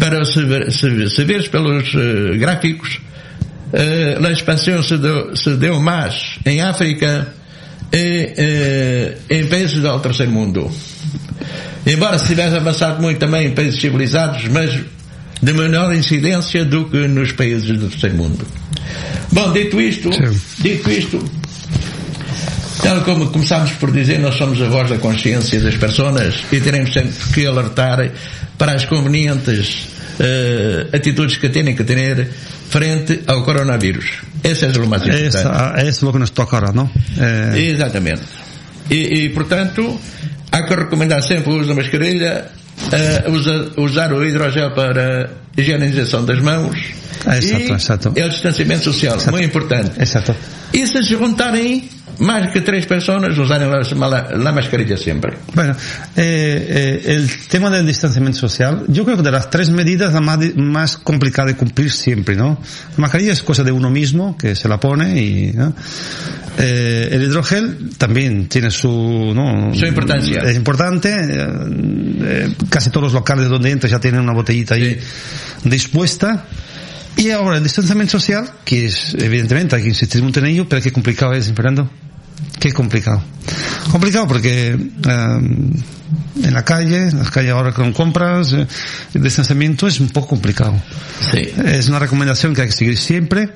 Speaker 2: Para se, ver, se, se vês pelos eh, gráficos, eh, a expansão se deu, se deu mais em África e eh, em países do terceiro mundo. Embora se tivesse avançado muito também em países civilizados, mas de menor incidência do que nos países do terceiro mundo. Bom, dito isto, dito isto, Tal como começámos por dizer, nós somos a voz da consciência das pessoas e teremos sempre que alertar para as convenientes eh, atitudes que têm que ter frente ao coronavírus. Esse é o mais importante.
Speaker 16: Esa- es lo que nos toca ahora, ¿no? Eh,
Speaker 2: Exatamente. E, e, portanto, há que recomendar sempre o uso da mascarilha, eh, usa- usar o hidrogel para higienização das mãos
Speaker 16: Exato,
Speaker 2: e
Speaker 16: exato.
Speaker 2: é o distanciamento social, muito importante.
Speaker 16: Exato.
Speaker 2: E se se juntarem mais que três pessoas, usarem a, a mascarilla sempre.
Speaker 16: Bueno, eh, eh, el tema del distanciamiento social, yo creo que de las tres medidas la más, más complicada de cumplir siempre, ¿no? La mascarilla es cosa de uno mismo, que se la pone y, ¿no? Eh, el hidrogel también tiene su, ¿no?
Speaker 2: Su importancia.
Speaker 16: Es importante, eh, eh, casi todos los locales donde entras ya tienen una botellita ahí dispuesta. Y ahora el distanciamiento social, que es, evidentemente hay que insistir mucho en ello, pero qué complicado es, Fernando. Qué complicado. Complicado porque eh, en la calle, en las calles ahora con compras, eh, el distanciamiento es un poco complicado.
Speaker 2: Sí.
Speaker 16: Es una recomendación que hay que seguir siempre,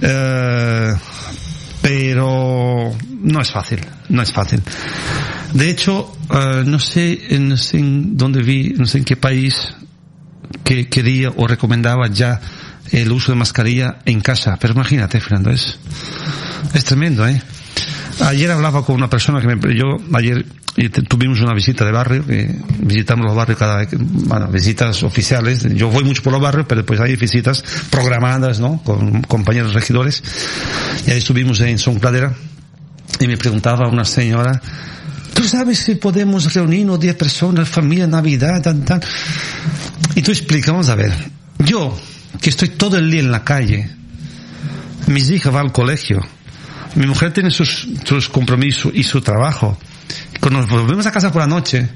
Speaker 16: eh, pero no es fácil, no es fácil. De hecho, eh, no sé, no sé en dónde vi, no sé en qué país que quería o recomendaba ya el uso de mascarilla en casa. Pero imagínate, Fernando, es, es tremendo, ¿eh? Ayer hablaba con una persona que me, yo ayer eh, tuvimos una visita de barrio, que visitamos los barrios cada vez, bueno, visitas oficiales. Yo voy mucho por los barrios, pero pues hay visitas programadas, ¿no? Con compañeros regidores. Y ahí estuvimos en Son Cladera y me preguntaba una señora, ¿tú sabes si podemos reunirnos 10 personas, familia, Navidad, tal, tal? Y tú explicamos, a ver, yo, que estoy todo el día en la calle, mis hijas van al colegio, mi mujer tiene sus, sus compromisos y su trabajo. Cuando nos volvemos a casa por la noche,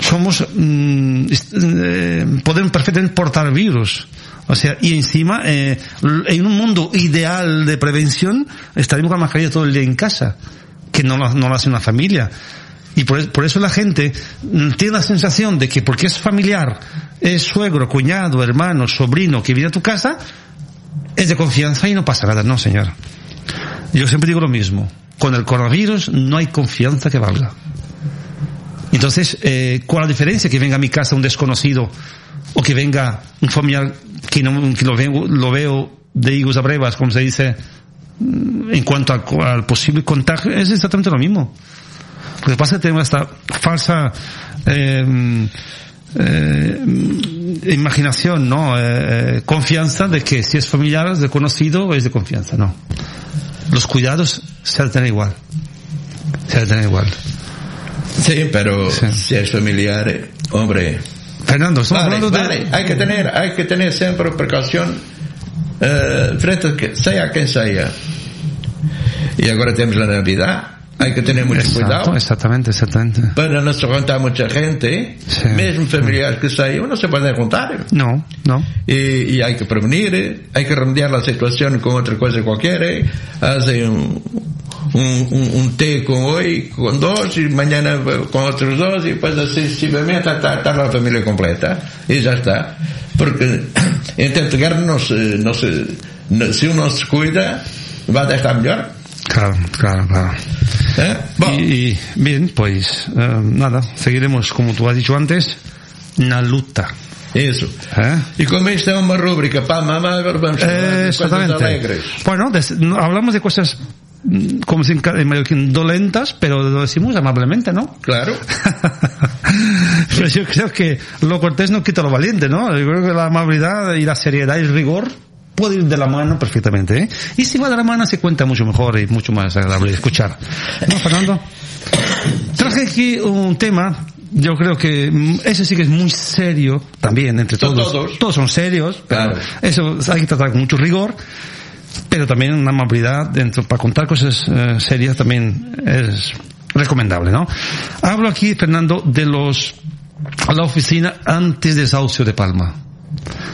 Speaker 16: somos, mm, eh, podemos perfectamente portar virus. O sea, y encima, eh, en un mundo ideal de prevención, estaríamos con la mascarilla todo el día en casa, que no no lo hace una familia. Y por, por eso la gente mm, tiene la sensación de que porque es familiar, es suegro, cuñado, hermano, sobrino que viene a tu casa, es de confianza y no pasa nada. No, señor. Yo siempre digo lo mismo. Con el coronavirus no hay confianza que valga. Entonces, eh, ¿cuál es la diferencia? Que venga a mi casa un desconocido o que venga un familiar que, no, que lo, veo, lo veo de higos a brevas, como se dice, mm, en cuanto al, al posible contagio, es exactamente lo mismo. Lo que pasa es que tenemos esta falsa eh, eh, imaginación, ¿no? Eh, eh, confianza de que si es familiar, es de conocido, es de confianza, no. Los cuidados se han tener igual. Se han tener igual.
Speaker 2: Sí, pero si es familiar, hombre.
Speaker 16: Fernando, estamos
Speaker 2: vale,
Speaker 16: hablando de-
Speaker 2: vale, hay que tener, hay que tener siempre precaución eh, frente a que sea quien sea. Y ahora tenemos la Navidad, hay que tener mucho
Speaker 16: Exacto,
Speaker 2: cuidado
Speaker 16: exactamente, exactamente.
Speaker 2: para no se juntar mucha gente, mesmo familiares que saiam, no se pueden juntar.
Speaker 16: No, no.
Speaker 2: Y, y hay que prevenir, hay que remediar la situación con otra cosa cualquiera, hace un, un, un, un té con hoy, con dos, y mañana con otros dos, y pues así hasta estar la familia completa. Y ya está. Porque en no se, no se, si uno se cuida, va a estar mejor.
Speaker 16: Claro, claro, claro.
Speaker 2: ¿Eh?
Speaker 16: Y, y, bien, pues eh, nada, seguiremos como tú has dicho antes, na luta.
Speaker 2: Eso.
Speaker 16: ¿Eh?
Speaker 2: Y como esta es una rúbrica para mamá, vamos a
Speaker 16: Exactamente.
Speaker 2: alegres.
Speaker 16: Bueno, des- no, hablamos de cosas mm, como si en mallorquín dolentas, pero lo decimos amablemente, ¿no?
Speaker 2: Claro.
Speaker 16: Pero yo creo que lo cortés no quita lo valiente, ¿no? Yo creo que la amabilidad y la seriedad y el rigor puede ir de la mano perfectamente, ¿eh? Y si va de la mano se cuenta mucho mejor y mucho más agradable de escuchar. ¿No, Fernando? Traje aquí un tema, yo creo que mm, ese sí que es muy serio también entre
Speaker 2: Son
Speaker 16: todos.
Speaker 2: todos.
Speaker 16: son serios, pero
Speaker 2: Claro.
Speaker 16: eso hay que tratar con mucho rigor, pero también una amabilidad dentro, para contar cosas eh, serias también es recomendable, ¿no? Hablo aquí, Fernando, de los, la oficina antes desahucio de Palma.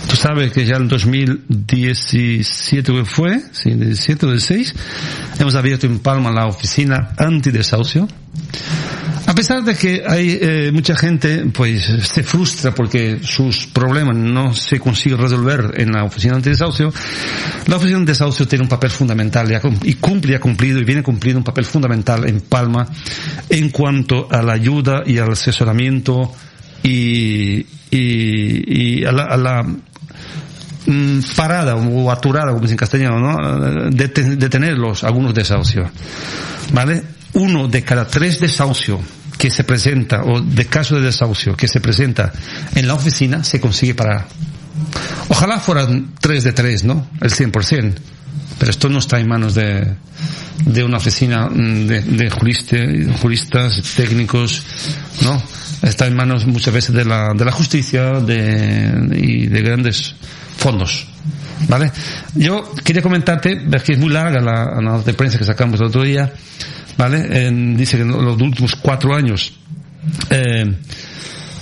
Speaker 16: Tú sabes que ya en 2017 que fue, sí, 17 o 16, hemos abierto en Palma la oficina antidesahucio. A pesar de que hay eh, mucha gente, pues, se frustra porque sus problemas no se consiguen resolver en la oficina antidesahucio, la oficina antidesahucio tiene un papel fundamental y cumple, ha cumplido y viene cumpliendo un papel fundamental en Palma en cuanto a la ayuda y al asesoramiento y, y, y a la, a la, mm, parada o aturada, como dicen en castellano, ¿no? De, te- de tener los, algunos desahucios. ¿Vale? Uno de cada tres desahucios que se presenta, o de caso de desahucio que se presenta en la oficina, se consigue parar. Ojalá fueran tres de tres, ¿no? El 100%. Pero esto no está en manos de, de una oficina mm, de, de juriste- juristas, técnicos, ¿no? Está en manos muchas veces de la, de la justicia de, y de grandes fondos. ¿Vale? Yo quería comentarte, es que es muy larga la, la de prensa que sacamos el otro día, ¿vale? En- dice que en los últimos cuatro años, eh,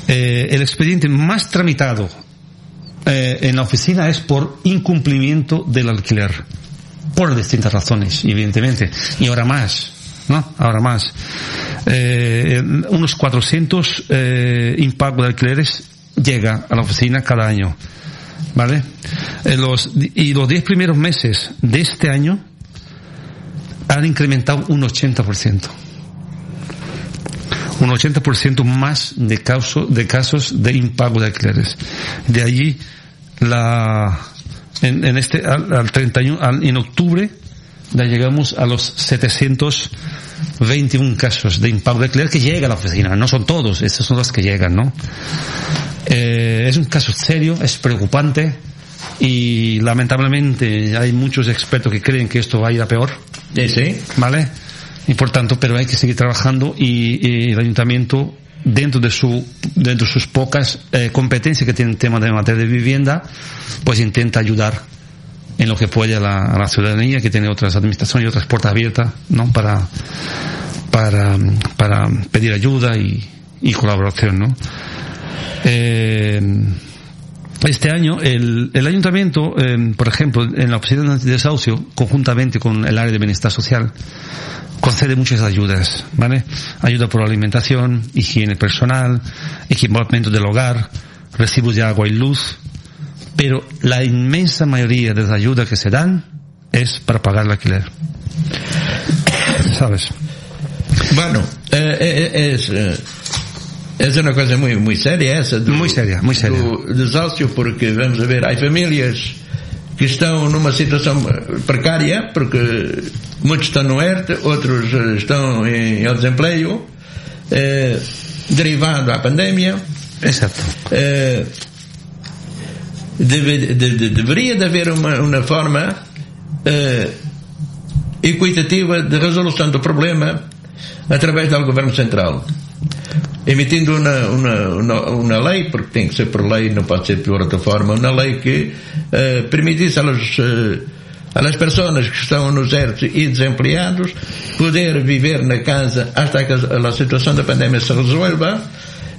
Speaker 16: eh, el expediente más tramitado eh, en la oficina es por incumplimiento del alquiler. Por distintas razones, evidentemente. Y ahora más, ¿no? Ahora más. Eh, unos 400 eh, impagos de alquileres llega a la oficina cada año. ¿Vale? Eh, los, y los 10 primeros meses de este año han incrementado un 80% un 80% más de, causo- de casos de impago de alquileres. De allí, la, en, en este, al, al 31, al- en octubre, ya llegamos a los 721 casos de impago de alquiler que llega a la oficina. No son todos, estos son los que llegan, ¿no? Eh, es un caso serio, es preocupante y lamentablemente hay muchos expertos que creen que esto va a ir a peor.
Speaker 2: Sí, sí.
Speaker 16: ¿Vale? Y por tanto, pero hay que seguir trabajando y, y el ayuntamiento, dentro de su, dentro de sus pocas eh, competencias que tiene en tema de materia de vivienda, pues intenta ayudar en lo que puede a la, ciudadanía que tiene otras administraciones y otras puertas abiertas, ¿no? Para, para, para pedir ayuda y, y colaboración, ¿no? Eh, este año el, el ayuntamiento, eh, por ejemplo, en la oficina de desahucio, conjuntamente con el área de bienestar social, concede muchas ayudas, ¿vale? Ayuda por alimentación, higiene personal, equipamiento del hogar, recibos de agua y luz, pero la inmensa mayoría de las ayudas que se dan es para pagar el alquiler. ¿Sabes?
Speaker 2: Bueno, eh, eh, es, eh, es una cosa muy, muy seria essa. Do,
Speaker 16: Muy seria, muy seria.
Speaker 2: Do desáucio, porque vamos a ver, há famílias que estão numa situação eh, precária, porque muitos estão no ERTE, outros eh, estão em, em desemprego, eh, derivado à pandemia.
Speaker 16: Exato.
Speaker 2: Eh, deve- de- de- deveria de haver uma, uma forma eh, equitativa de resolução do problema através do governo central. Emitindo uma, uma, uma, uma lei, porque tem que ser por lei, não pode ser por outra forma, uma lei que eh, permitisse aos, eh, às pessoas que estão nos ERTs e desempregados poder viver na casa hasta que a, a situação da pandemia se resolva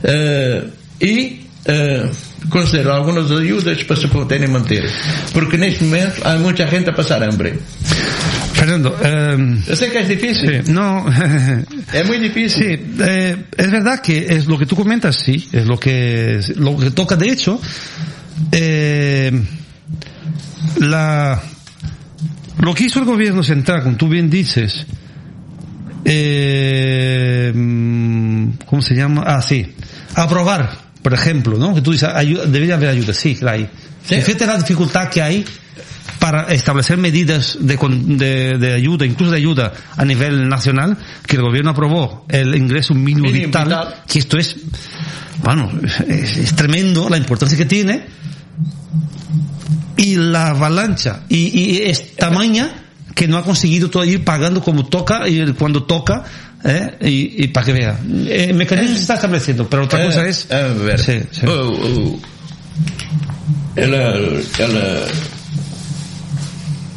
Speaker 2: eh, e eh, conceder algumas ajudas para se poderem manter. Porque neste momento há muita gente a passar hambre.
Speaker 16: Fernando, eh,
Speaker 2: Eu sei que é difícil.
Speaker 16: sí, no,
Speaker 2: É muito difícil.
Speaker 16: Sí, eh, es verdad que es lo que tú comentas, sí, es lo que, lo que toca. De hecho, eh, la, lo que hizo el gobierno central, como tú bien dices, eh, ¿cómo se llama? Ah, sí, aprobar, por ejemplo, ¿no? Que tú dices, debería haber ayuda, sí, la hay. Fíjate la dificultad que hay para establecer medidas de, de, de ayuda, incluso de ayuda a nivel nacional, que el gobierno aprobó el ingreso mínimo, vital, que esto es, bueno, es, es tremendo la importancia que tiene, y la avalancha, y, y es tamaña que no ha conseguido todavía ir pagando como toca, y cuando toca, ¿eh? y, y para que vea. El mecanismo se está estableciendo, pero otra
Speaker 2: Eh,
Speaker 16: cosa es...
Speaker 2: A ver.
Speaker 16: Sí, sí.
Speaker 2: O- o- el, el,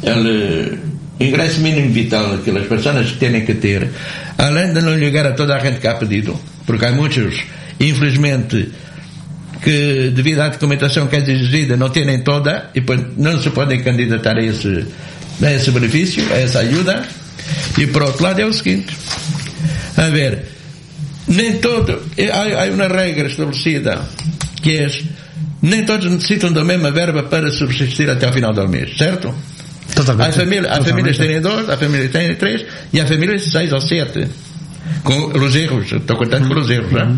Speaker 2: el ingresso mínimo vital que as pessoas têm que ter, além de não chegar a toda a gente que ha pedido, porque há muitos, infelizmente, que devido à documentação que é exigida não têm toda e não se podem candidatar a esse, a esse benefício, a essa ajuda. E por outro lado é o seguinte, a ver, nem todo, há, há uma regra estabelecida que é nem todos necessitam da mesma verba para subsistir até ao final do mês, certo?
Speaker 16: Totalmente.
Speaker 2: Há, família, há famílias que têm dois, há famílias que têm três e há famílias de seis ou sete. Com os erros, estou contando com os erros, não é?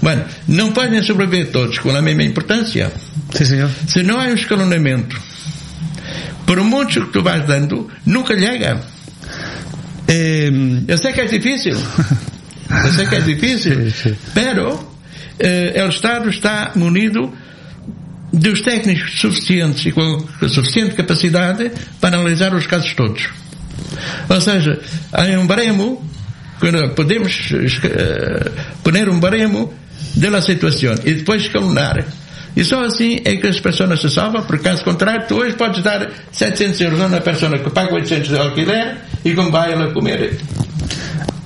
Speaker 2: Bueno, não podem sobreviver todos com a mesma importância.
Speaker 16: Sí, señor.
Speaker 2: Se não há um escalonamento, por muito que tu vais dando, nunca chega.
Speaker 16: Eh,
Speaker 2: Eu sei que é difícil. Eu sei que é difícil. Pero eh, o Estado está munido dos técnicos suficientes e com a suficiente capacidade para analisar os casos todos. Ou seja, há um baremo, podemos eh, poner um baremo da situação e depois escalonar. E só assim é que as pessoas se salvam, porque caso contrário, tu hoje podes dar 700 euros a uma pessoa que paga 800 de alquiler e como vai ela comer?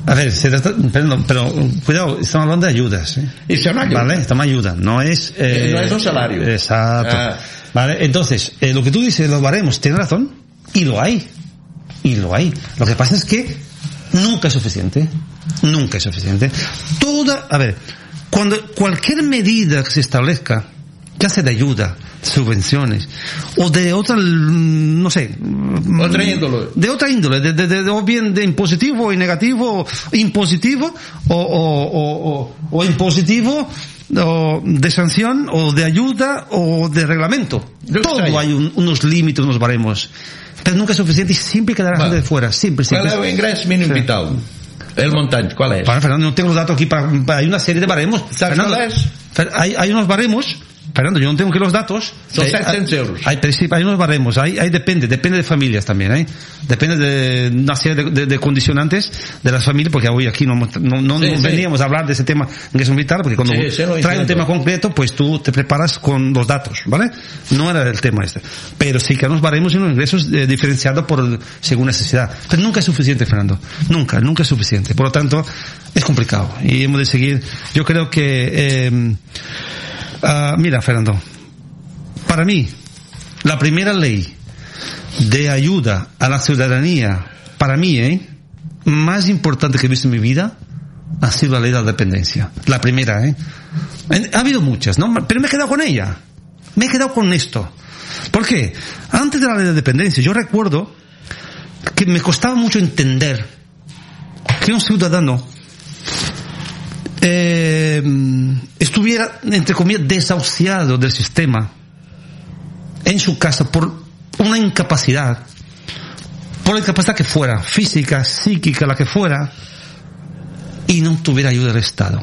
Speaker 16: A ver, se trata, perdón, pero cuidado, estamos hablando de ayudas. ¿eh?
Speaker 2: Y se ayuda.
Speaker 16: Vale, estamos ayuda, no es...
Speaker 2: Eh, no es un salario.
Speaker 16: Exacto.
Speaker 2: Ah.
Speaker 16: Vale, entonces, eh, lo que tú dices, los baremos, tienes razón, y lo hay. Y lo hay. Lo que pasa es que nunca es suficiente. Nunca es suficiente. Toda, a ver, cuando cualquier medida que se establezca, ya sea de ayuda, subvenciones, o de otra, mm, no sé,
Speaker 2: Otra índole.
Speaker 16: de otra índole, de, de- de- o bien de impositivo y negativo, impositivo, o, o, o, o- impositivo, o de sanción, o de ayuda, o de reglamento. Todo hay un- unos límites, unos baremos. Pero nunca es suficiente y siempre quedará gente de fuera, siempre, siempre.
Speaker 2: é o ingresso mínimo vital? El montante, qual é?
Speaker 16: Para, Fernando, no tengo los datos aquí para, para- hay una serie de baremos. Fernando,
Speaker 2: cuál es?
Speaker 16: Hay, hay unos baremos. Fernando, yo no tengo aquí los datos.
Speaker 2: Son
Speaker 16: Eh,
Speaker 2: 700
Speaker 16: hay-
Speaker 2: euros.
Speaker 16: Hay, hay unos baremos, hay, hay depende, depende de familias también, ¿eh? Depende de una serie de, de- de condicionantes de las familias, porque hoy aquí no, no, no-
Speaker 2: Sí,
Speaker 16: no
Speaker 2: sí.
Speaker 16: veníamos a hablar de ese tema ingreso vital, porque cuando
Speaker 2: Sí,
Speaker 16: trae un tema concreto, pues tú te preparas con los datos, ¿vale? No era el tema este. Pero sí que nos baremos y unos ingresos eh, diferenciados por, según necesidad. Pero nunca es suficiente, Fernando. Nunca, nunca es suficiente. Por lo tanto, es complicado. Y hemos de seguir. Yo creo que, eh, ah, mira, Fernando, para mí, la primera ley de ayuda a la ciudadanía, para mí, ¿eh? más importante que he visto en mi vida, ha sido la ley de la dependencia. La primera, ¿eh? Ha habido muchas, ¿no? Pero me he quedado con ella. Me he quedado con esto. ¿Por qué? Antes de la ley de dependencia, yo recuerdo que me costaba mucho entender que un ciudadano eh, estuviera, entre comillas, desahuciado del sistema en su casa por una incapacidad, por la incapacidad que fuera, física, psíquica, la que fuera, y no tuviera ayuda del Estado.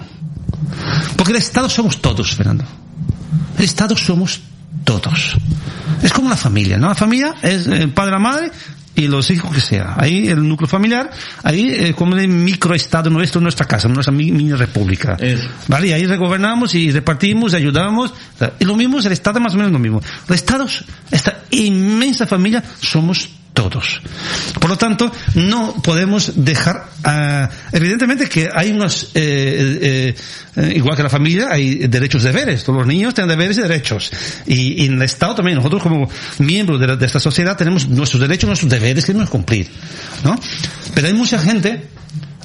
Speaker 16: Porque el Estado somos todos, Fernando. El Estado somos todos. Es como la familia, ¿no? La familia es el padre, la madre y los hijos que sea. Ahí el núcleo familiar, ahí eh, como el microestado nuestro, nuestra casa, nuestra mi- mini república. ¿Vale? Y ahí regobernamos y repartimos, y ayudamos. Y lo mismo es el Estado, más o menos lo mismo. El Estado, esta inmensa familia, somos todos. Por lo tanto, no podemos dejar, ah, evidentemente que hay unos, eh, eh, eh, igual que la familia, hay derechos y deberes. Todos los niños tienen deberes y derechos. Y, y en el Estado también, nosotros como miembros de, la- de esta sociedad tenemos nuestros derechos, nuestros deberes que debemos cumplir. ¿no? Pero hay mucha gente,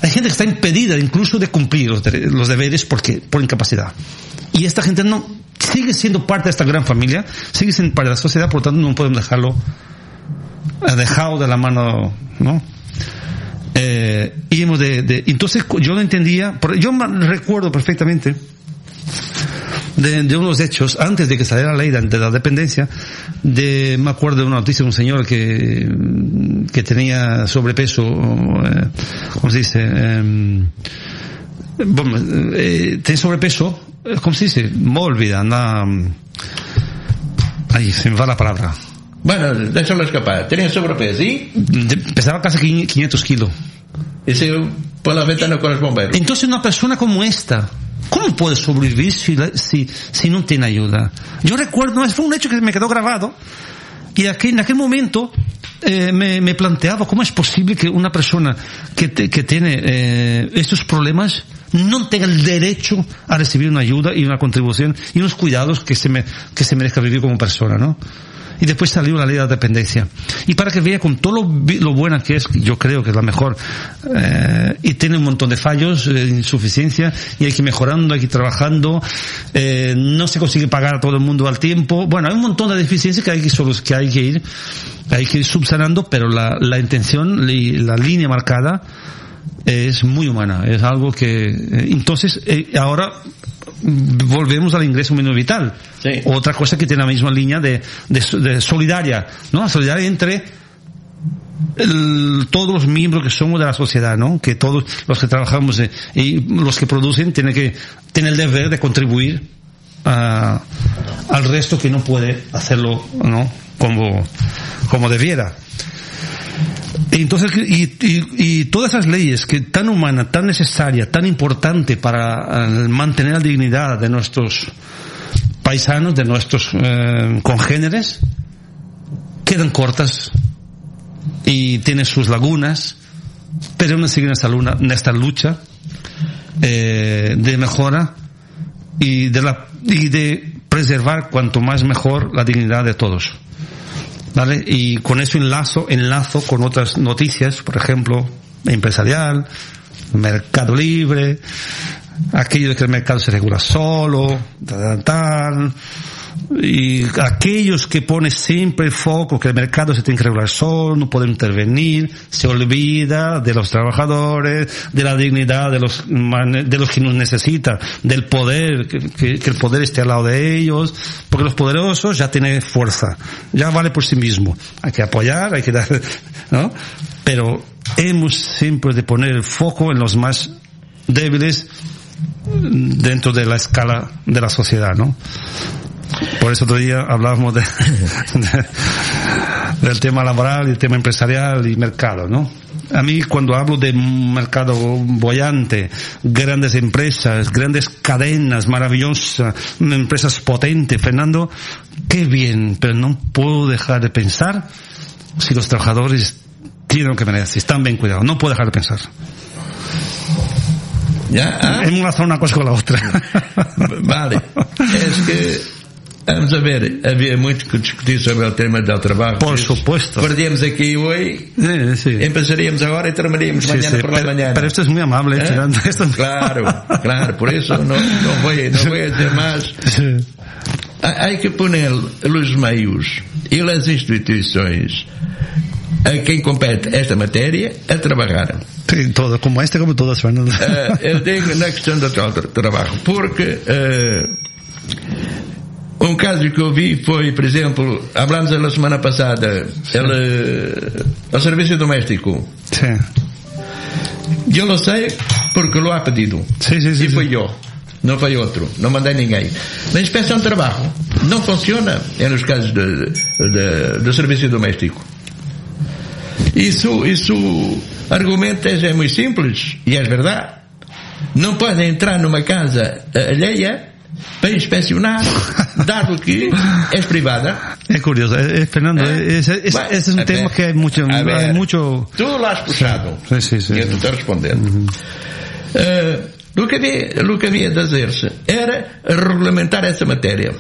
Speaker 16: hay gente que está impedida incluso de cumplir los, dere- los deberes porque, por incapacidad. Y esta gente no, sigue siendo parte de esta gran familia, sigue siendo parte de la sociedad, por lo tanto no podemos dejarlo dejado de la mano, ¿no? Eh, y hemos de, de- entonces yo lo entendía, yo recuerdo perfectamente de, de unos hechos antes de que saliera la ley de, la dependencia. De, me acuerdo de una noticia de un señor que, que tenía sobrepeso, eh, ¿cómo se dice? Em, bueno, eh, tiene sobrepeso, eh, ¿cómo se dice? Me olvida, anda, ahí se me va la palabra.
Speaker 2: Bueno, déjalo escapar. Tenía sobrepeso, ¿sí?
Speaker 16: De- pesaba casi 500 kilos.
Speaker 2: Y se por la ventana con los bomberos.
Speaker 16: Entonces una persona como esta, ¿cómo puede sobrevivir si, si, si no tiene ayuda? Yo recuerdo, fue un hecho que me quedó grabado, y aquí, en aquel momento eh, me, me planteaba cómo es posible que una persona que, te- que tiene eh, estos problemas no tenga el derecho a recibir una ayuda y una contribución y unos cuidados que se, me, que se merezca vivir como persona, ¿no? Y después salió la ley de la dependencia. Y para que vea con todo lo, lo buena que es, yo creo que es la mejor, eh, y tiene un montón de fallos, eh, insuficiencia, y hay que ir mejorando, hay que ir trabajando, eh, no se consigue pagar a todo el mundo al tiempo. Bueno, hay un montón de deficiencias que hay que, que hay que ir, hay que ir subsanando, pero la, la intención y la línea marcada es muy humana, es algo que, eh, entonces, eh, ahora volvemos al ingreso mínimo vital. Otra cosa que tiene la misma línea de, de, de solidaria, ¿no? Solidaria entre el- todos los miembros que somos de la sociedad, ¿no? Que todos los que trabajamos eh, y los que producen tienen que tener el deber de contribuir a- al resto que no puede hacerlo, ¿no? Como, como debiera. Entonces, y, y- todas esas leyes que tan humana, tan necesaria, tan importante para eh, mantener la dignidad de nuestros paisanos, de nuestros eh, congéneres, quedan cortas y tienen sus lagunas, pero aún siguen en esta, en esta lucha eh, de mejora y de, la, y de preservar cuanto más mejor la dignidad de todos. ¿Vale? Y con eso enlazo, enlazo con otras noticias, por ejemplo, empresarial, mercado libre, aquello de que el mercado se regula solo, tal, tal, tal, y aquellos que ponen siempre el foco que el mercado se tiene que regular solo, no puede intervenir, se olvida de los trabajadores, de la dignidad de los de los que nos necesita, del poder, que- que el poder esté al lado de ellos, porque los poderosos ya tienen fuerza, ya vale por sí mismo. Hay que apoyar, hay que dar, ¿no? Pero hemos siempre de poner el foco en los más débiles dentro de la escala de la sociedad, ¿no? Por eso otro día hablábamos de, de- del tema laboral y el tema empresarial y mercado, ¿no? A mí cuando hablo de mercado bollante, grandes empresas, grandes cadenas maravillosas, empresas potentes, Fernando, qué bien, pero no puedo dejar de pensar si los trabajadores tienen lo que merecen, si están bien cuidados, no puedo dejar de pensar.
Speaker 2: ¿Ya? Ah,
Speaker 16: Hemos una cosa con la otra.
Speaker 2: Vale. Es que, vamos a ver, havia muito que discutir sobre o tema del trabajo.
Speaker 16: Por supuesto.
Speaker 2: Perdíamos aquí hoy, empezaríamos agora y terminaríamos
Speaker 16: Sí,
Speaker 2: mañana
Speaker 16: sí,
Speaker 2: por la mañana.
Speaker 16: pero esto es muy amable,
Speaker 2: ¿Eh?
Speaker 16: Esto-
Speaker 2: Claro, claro, por eso no, no, voy, no voy a dizer más. Há que poner os meios e as instituições a quem compete esta matéria a trabalhar.
Speaker 16: Sí, todo, como este, como todas, Fernando.
Speaker 2: Eh, eu digo na questão do tra- trabalho, porque eh, um caso que eu vi foi, por exemplo, hablamos na semana passada, ele, o serviço doméstico.
Speaker 16: Sí.
Speaker 2: Eu não sei porque lo ha pedido. e foi eu. Não foi outro. Não mandei ninguém. Na inspeção de trabalho não funciona é nos casos de, de, do serviço doméstico. Isso, isso, argumento é, é muito simples e é verdade. Não podem entrar numa casa eh, alheia para inspecionar, dado que é privada.
Speaker 16: Es curioso, eh, eh, Fernando, eh, ese, ese-
Speaker 2: Bueno,
Speaker 16: ese es un
Speaker 2: a
Speaker 16: tema que hay mucho,
Speaker 2: a ver.
Speaker 16: hay mucho.
Speaker 2: Tu lo has puxado.
Speaker 16: Sí, sí, sí.
Speaker 2: E eu estou respondendo. Eh, o, que havia, o que havia de fazer-se era regulamentar essa matéria.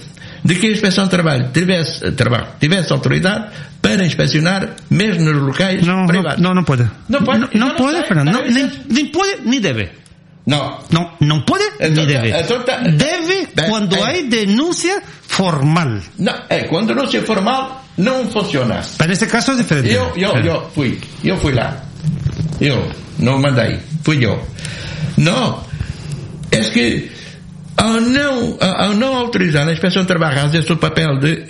Speaker 2: De que a inspeção de trabalho tivesse, trabalho, tivesse autoridade para inspecionar mesmo nos locais privados.
Speaker 16: No, no puede.
Speaker 2: No puede.
Speaker 16: No, no puede, Fernando. No, ni, ni puede ni debe.
Speaker 2: No.
Speaker 16: No, no puede ni debe. Debe cuando hay denuncia formal.
Speaker 2: No, é, quando não se formal, não funciona.
Speaker 16: Pero en este caso es diferente.
Speaker 2: Eu, eu,
Speaker 16: Sí.
Speaker 2: eu fui, eu fui lá. Eu não mandei, fui eu. Não, é que ao não, ao não autorizar a Inspeção de Trabalho a fazer o papel de, eh,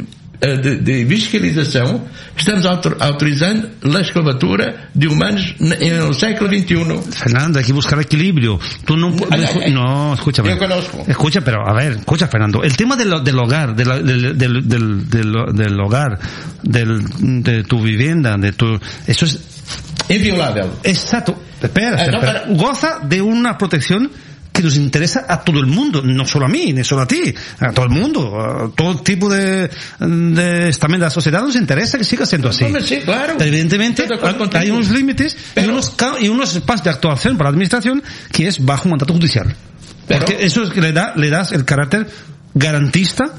Speaker 2: de, de fiscalização, estamos autor- autorizando a escravatura de humanos no século XXI.
Speaker 16: Fernando, hay que buscar equilibrio. Tú no,
Speaker 2: Ay, ay,
Speaker 16: no, escúchame.
Speaker 2: Yo conozco.
Speaker 16: Escucha, pero a ver, escucha, Fernando. El tema del, del hogar, de la- del, del, del, del- del hogar, del, de tu vivienda, de tu, eso es
Speaker 2: Inviolável.
Speaker 16: Exacto. Espera,
Speaker 2: Eh,
Speaker 16: espera. Goza de una protección que nos interesa a todo el mundo, no solo a mí, ni solo a ti, a todo el mundo, a todo tipo de, de también de la sociedad nos interesa que siga siendo así.
Speaker 2: Sí, claro.
Speaker 16: Evidentemente hay unos límites y unos, y unos espacios de actuación para la administración que es bajo mandato judicial.
Speaker 2: Pero-
Speaker 16: Porque eso es que le da, le das el carácter garantista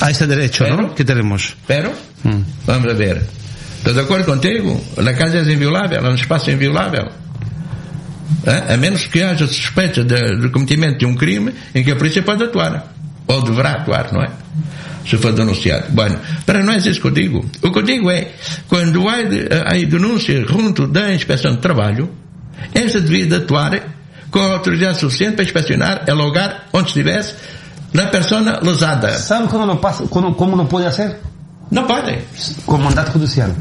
Speaker 16: a ese derecho, ¿no?
Speaker 2: Pero-
Speaker 16: Que tenemos.
Speaker 2: Pero,
Speaker 16: Mm.
Speaker 2: vamos a ver. Estou de acordo contigo. A casa é inviolável, é um espaço inviolável. Eh? A menos que haja suspeita de, cometimento de um crime em que a polícia pode atuar. Ou deverá atuar, não é? Se for denunciado. Bueno, para não é isso que eu digo. O que eu digo é, quando há, há denúncia junto da inspeção de trabalho, esta devia de atuar com a autoridade suficiente para inspecionar o lugar onde estivesse na persona lesada.
Speaker 16: ¿Saben cómo lo pasa, cómo, cómo lo puede hacer?
Speaker 2: Não pode.
Speaker 16: Con mandato judicial.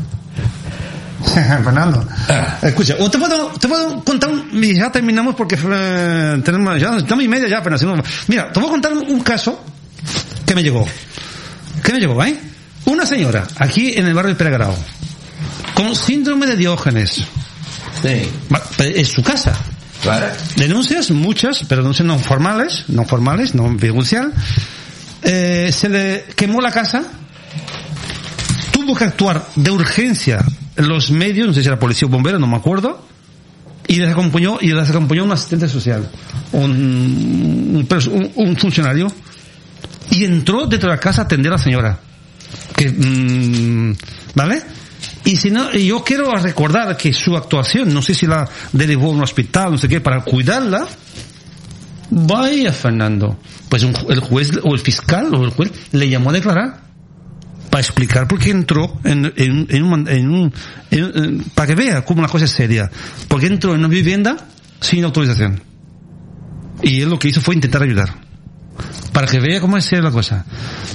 Speaker 16: Fernando.
Speaker 2: Ah.
Speaker 16: Escucha, te puedo, te puedo contar, un- y ya terminamos porque eh, tenemos, ya estamos y media ya, no- Mira, te voy a contar un, caso que me llegó. ¿Qué me llegó, eh? Una señora, aquí en el barrio de Peregrado, con síndrome de Diógenes.
Speaker 2: Sí.
Speaker 16: Es su casa.
Speaker 2: Claro.
Speaker 16: Denuncias, muchas, pero denuncias no formales, no formales, no judicial. Eh, se le quemó la casa, tuvo que actuar de urgencia los medios, no sé si era policía o bombero, no me acuerdo, y les acompañó, y les acompañó un asistente social, un, un un- un funcionario, y entró dentro de la casa a atender a la señora. Que, mm, ¿vale? Y si no, yo quiero recordar que su actuación, no sé si la derivó a un hospital, no sé qué, para cuidarla, vaya Fernando, pues un el juez o el fiscal o el juez le llamó a declarar para explicar por qué entró en, en, en un, en un- para que vea cómo la cosa es seria, porque entró en una vivienda sin autorización. Y él lo que hizo fue intentar ayudar. Para que vea cómo es la cosa.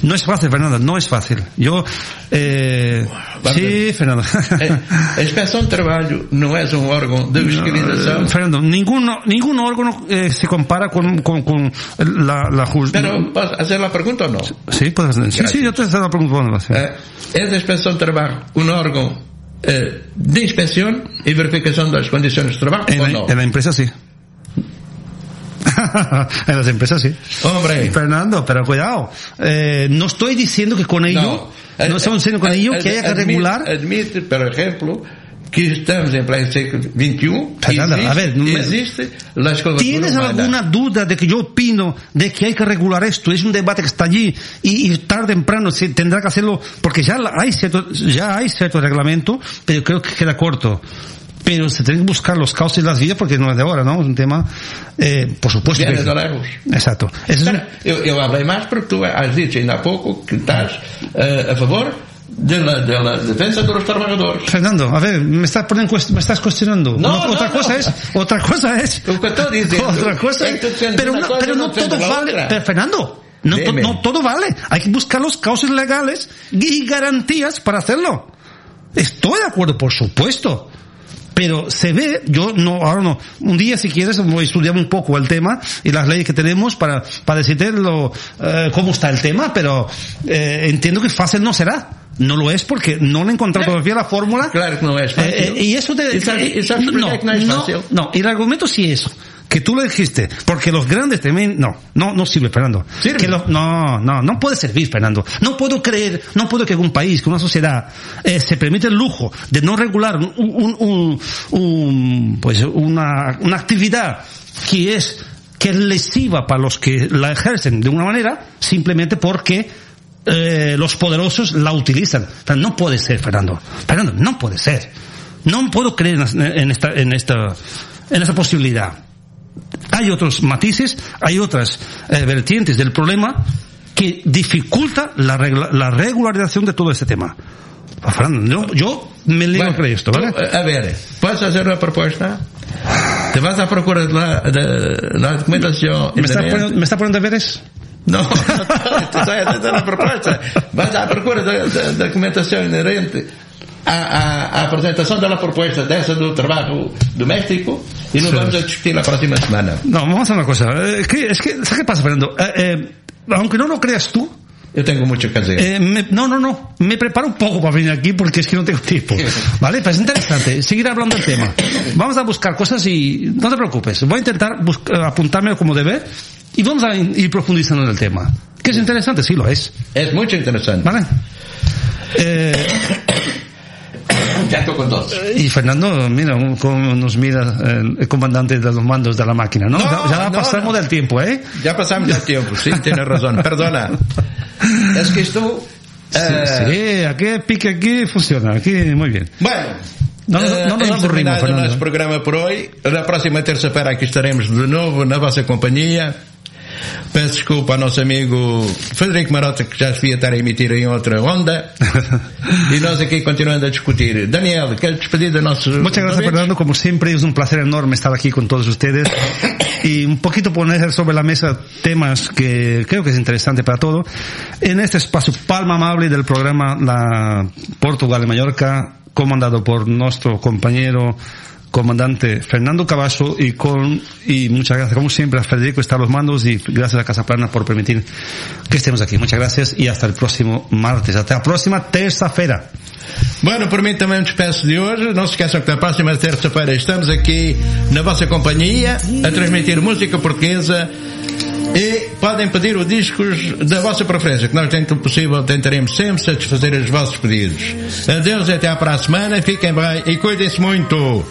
Speaker 16: No es fácil, Fernando, no es fácil. Yo, eh, sí, Fernando.
Speaker 2: Eh, inspeção de trabalho não é um órgão de fiscalização.
Speaker 16: Fernando, ninguno, ningún órgano eh, se compara con, con, con la, la jus-
Speaker 2: Pero, ¿puedo hacer la pregunta o no?
Speaker 16: Sí, puedes hacer. Sí, sí, yo te estoy preguntando. Sí.
Speaker 2: Eh, a inspeção de trabalho um órgão eh, de inspeção e verificação das condições de trabalho
Speaker 16: En
Speaker 2: ou
Speaker 16: la,
Speaker 2: não?
Speaker 16: en la empresa sí. en las empresas sí.
Speaker 2: Hombre.
Speaker 16: Fernando, pero cuidado. Eh, no estoy diciendo que con ello, no, estamos diciendo con ello que haya que regular.
Speaker 2: Admite, por exemplo, que estamos em pleno século XXI
Speaker 16: Fernando,
Speaker 2: existe,
Speaker 16: a ver,
Speaker 2: existe a escravatura
Speaker 16: ¿Tienes
Speaker 2: humana.
Speaker 16: alguna duda de que yo opino de que hay que regular esto? Es un debate que está allí y, y tarde o temprano se tendrá que hacerlo porque ya la- hay cierto, ya hay cierto reglamento, pero creo que queda corto. Pero se tienen que buscar los cauces y las vías porque no es de ahora, ¿no? Es un tema, eh, por supuesto.
Speaker 2: Viene de lejos.
Speaker 16: Exacto. Ese es un-
Speaker 2: Eu, eu hablei mais porque tu has dicho há pouco que estás eh, a favor de la, de la defensa de los trabajadores.
Speaker 16: Fernando, a ver, me estás poniendo, me estás cuestionando.
Speaker 2: No, no,
Speaker 16: otra
Speaker 2: no.
Speaker 16: cosa es, otra cosa es.
Speaker 2: Lo que
Speaker 16: Otra cosa
Speaker 2: es
Speaker 16: Pero,
Speaker 2: una
Speaker 16: no,
Speaker 2: cosa
Speaker 16: pero
Speaker 2: no
Speaker 16: no todo vale. Pero, Fernando, no, to- no todo vale. Hay que buscar los cauces legales y garantías para hacerlo. Estoy de acuerdo, por supuesto. Pero se ve, yo no, ahora no, un día si quieres voy a estudiar un poco el tema y las leyes que tenemos para, para decirte lo, eh, cómo está el tema, pero eh, entiendo que fácil no será. No lo es porque no le he encontrado todavía la fórmula.
Speaker 2: Claro que no es fácil.
Speaker 16: Eh, eh, y eso de,
Speaker 2: ¿Y sabes- y sabes por qué que no
Speaker 16: no, y el argumento sí es que tú lo dijiste, porque los grandes también, no, no, no sirve, Fernando.
Speaker 2: Sirve.
Speaker 16: Que los- no, no, no puede servir, Fernando. No puedo creer, no puedo que un país, que una sociedad, eh, se permite el lujo de no regular un, un, un- un- pues una, una actividad que es, que es lesiva para los que la ejercen de una manera, simplemente porque eh, los poderosos la utilizan. No puede ser, Fernando. Fernando, no puede ser. No puedo creer en, en esta, en esta, en esta posibilidad. Hay otros matices, hay otras eh, vertientes del problema que dificulta la, regla- la regularización de todo este tema. Ah, Fernando, yo, yo me a
Speaker 2: Bueno,
Speaker 16: creer esto,
Speaker 2: tú,
Speaker 16: ¿vale?
Speaker 2: a ver, ¿puedes hacer una propuesta? Te vas a procurar la, de, la documentación.
Speaker 16: ¿Me está, poniendo, ¿Me está poniendo deberes?
Speaker 2: Não, não é dentro da proposta. Mas à procura da, da, à, à, à apresentação da proposta dessa do trabalho doméstico e nós vamos a discutir la próxima semana.
Speaker 16: No, vamos a hacer una cosa. Eh, que- es que, ¿sabes qué pasa, Fernando? Eh, eh, aunque no lo creas tú,
Speaker 2: Eu tenho mucho que hacer.
Speaker 16: eh, me- no, no, no. Me preparo un poco para venir aquí porque es que no tengo tiempo. ¿Vale? Pues es interesante. Seguir hablando del tema. Vamos a buscar cosas y no te preocupes. Voy a intentar apuntarme como debe y vamos a ir profundizando en el tema. Que es interesante, sí lo es.
Speaker 2: Es mucho interesante.
Speaker 16: ¿Vale? Eh,
Speaker 2: Ya estou com dos.
Speaker 16: y Fernando, mira cómo nos mira eh, el comandante de los mandos de la máquina, ¿no?
Speaker 2: No,
Speaker 16: ya ya
Speaker 2: no,
Speaker 16: pasamos
Speaker 2: no.
Speaker 16: del tiempo, ¿eh?
Speaker 2: Já passamos o tempo, sim, tienes razão. Perdona. Es que estou...
Speaker 16: Sí,
Speaker 2: eh,
Speaker 16: sí, aquí pique aquí funciona, aquí muy bien.
Speaker 2: Bueno,
Speaker 16: No, no,
Speaker 2: eh,
Speaker 16: no nos
Speaker 2: hemos
Speaker 16: aburrimos, Fernando.
Speaker 2: nosso programa por hoje. Na próxima terça-feira aqui estaremos de novo na vossa companhia. Peço desculpa ao nosso amigo Frederico Marota que já devia estar a emitir em outra onda. e nós aqui continuando a discutir. Daniel, quer despedir de nossos
Speaker 16: Muchas gracias? Fernando. Como siempre, es un placer enorme estar aquí con todos ustedes y un poquito poner sobre la mesa temas que creo que es interesante para todo. En este espacio palma amable del programa La Portugal de Mallorca, comandado por nuestro compañero comandante Fernando Cavaso y con y muchas gracias como siempre a Federico está a los mandos y gracias a Casa Plana por permitir que estemos aquí. Muchas gracias y hasta el próximo martes. Hasta la próxima terça-feira.
Speaker 2: Bueno, por mim também me despeço de hoje. Não se esqueçam que na próxima terça-feira estamos aqui na vossa companhia a transmitir música portuguesa e podem pedir os discos da vossa preferência, que nós dentro do possível tentaremos sempre satisfazer os vossos pedidos. Adeus até à para a semana. Fiquem bem e cuidem-se muito.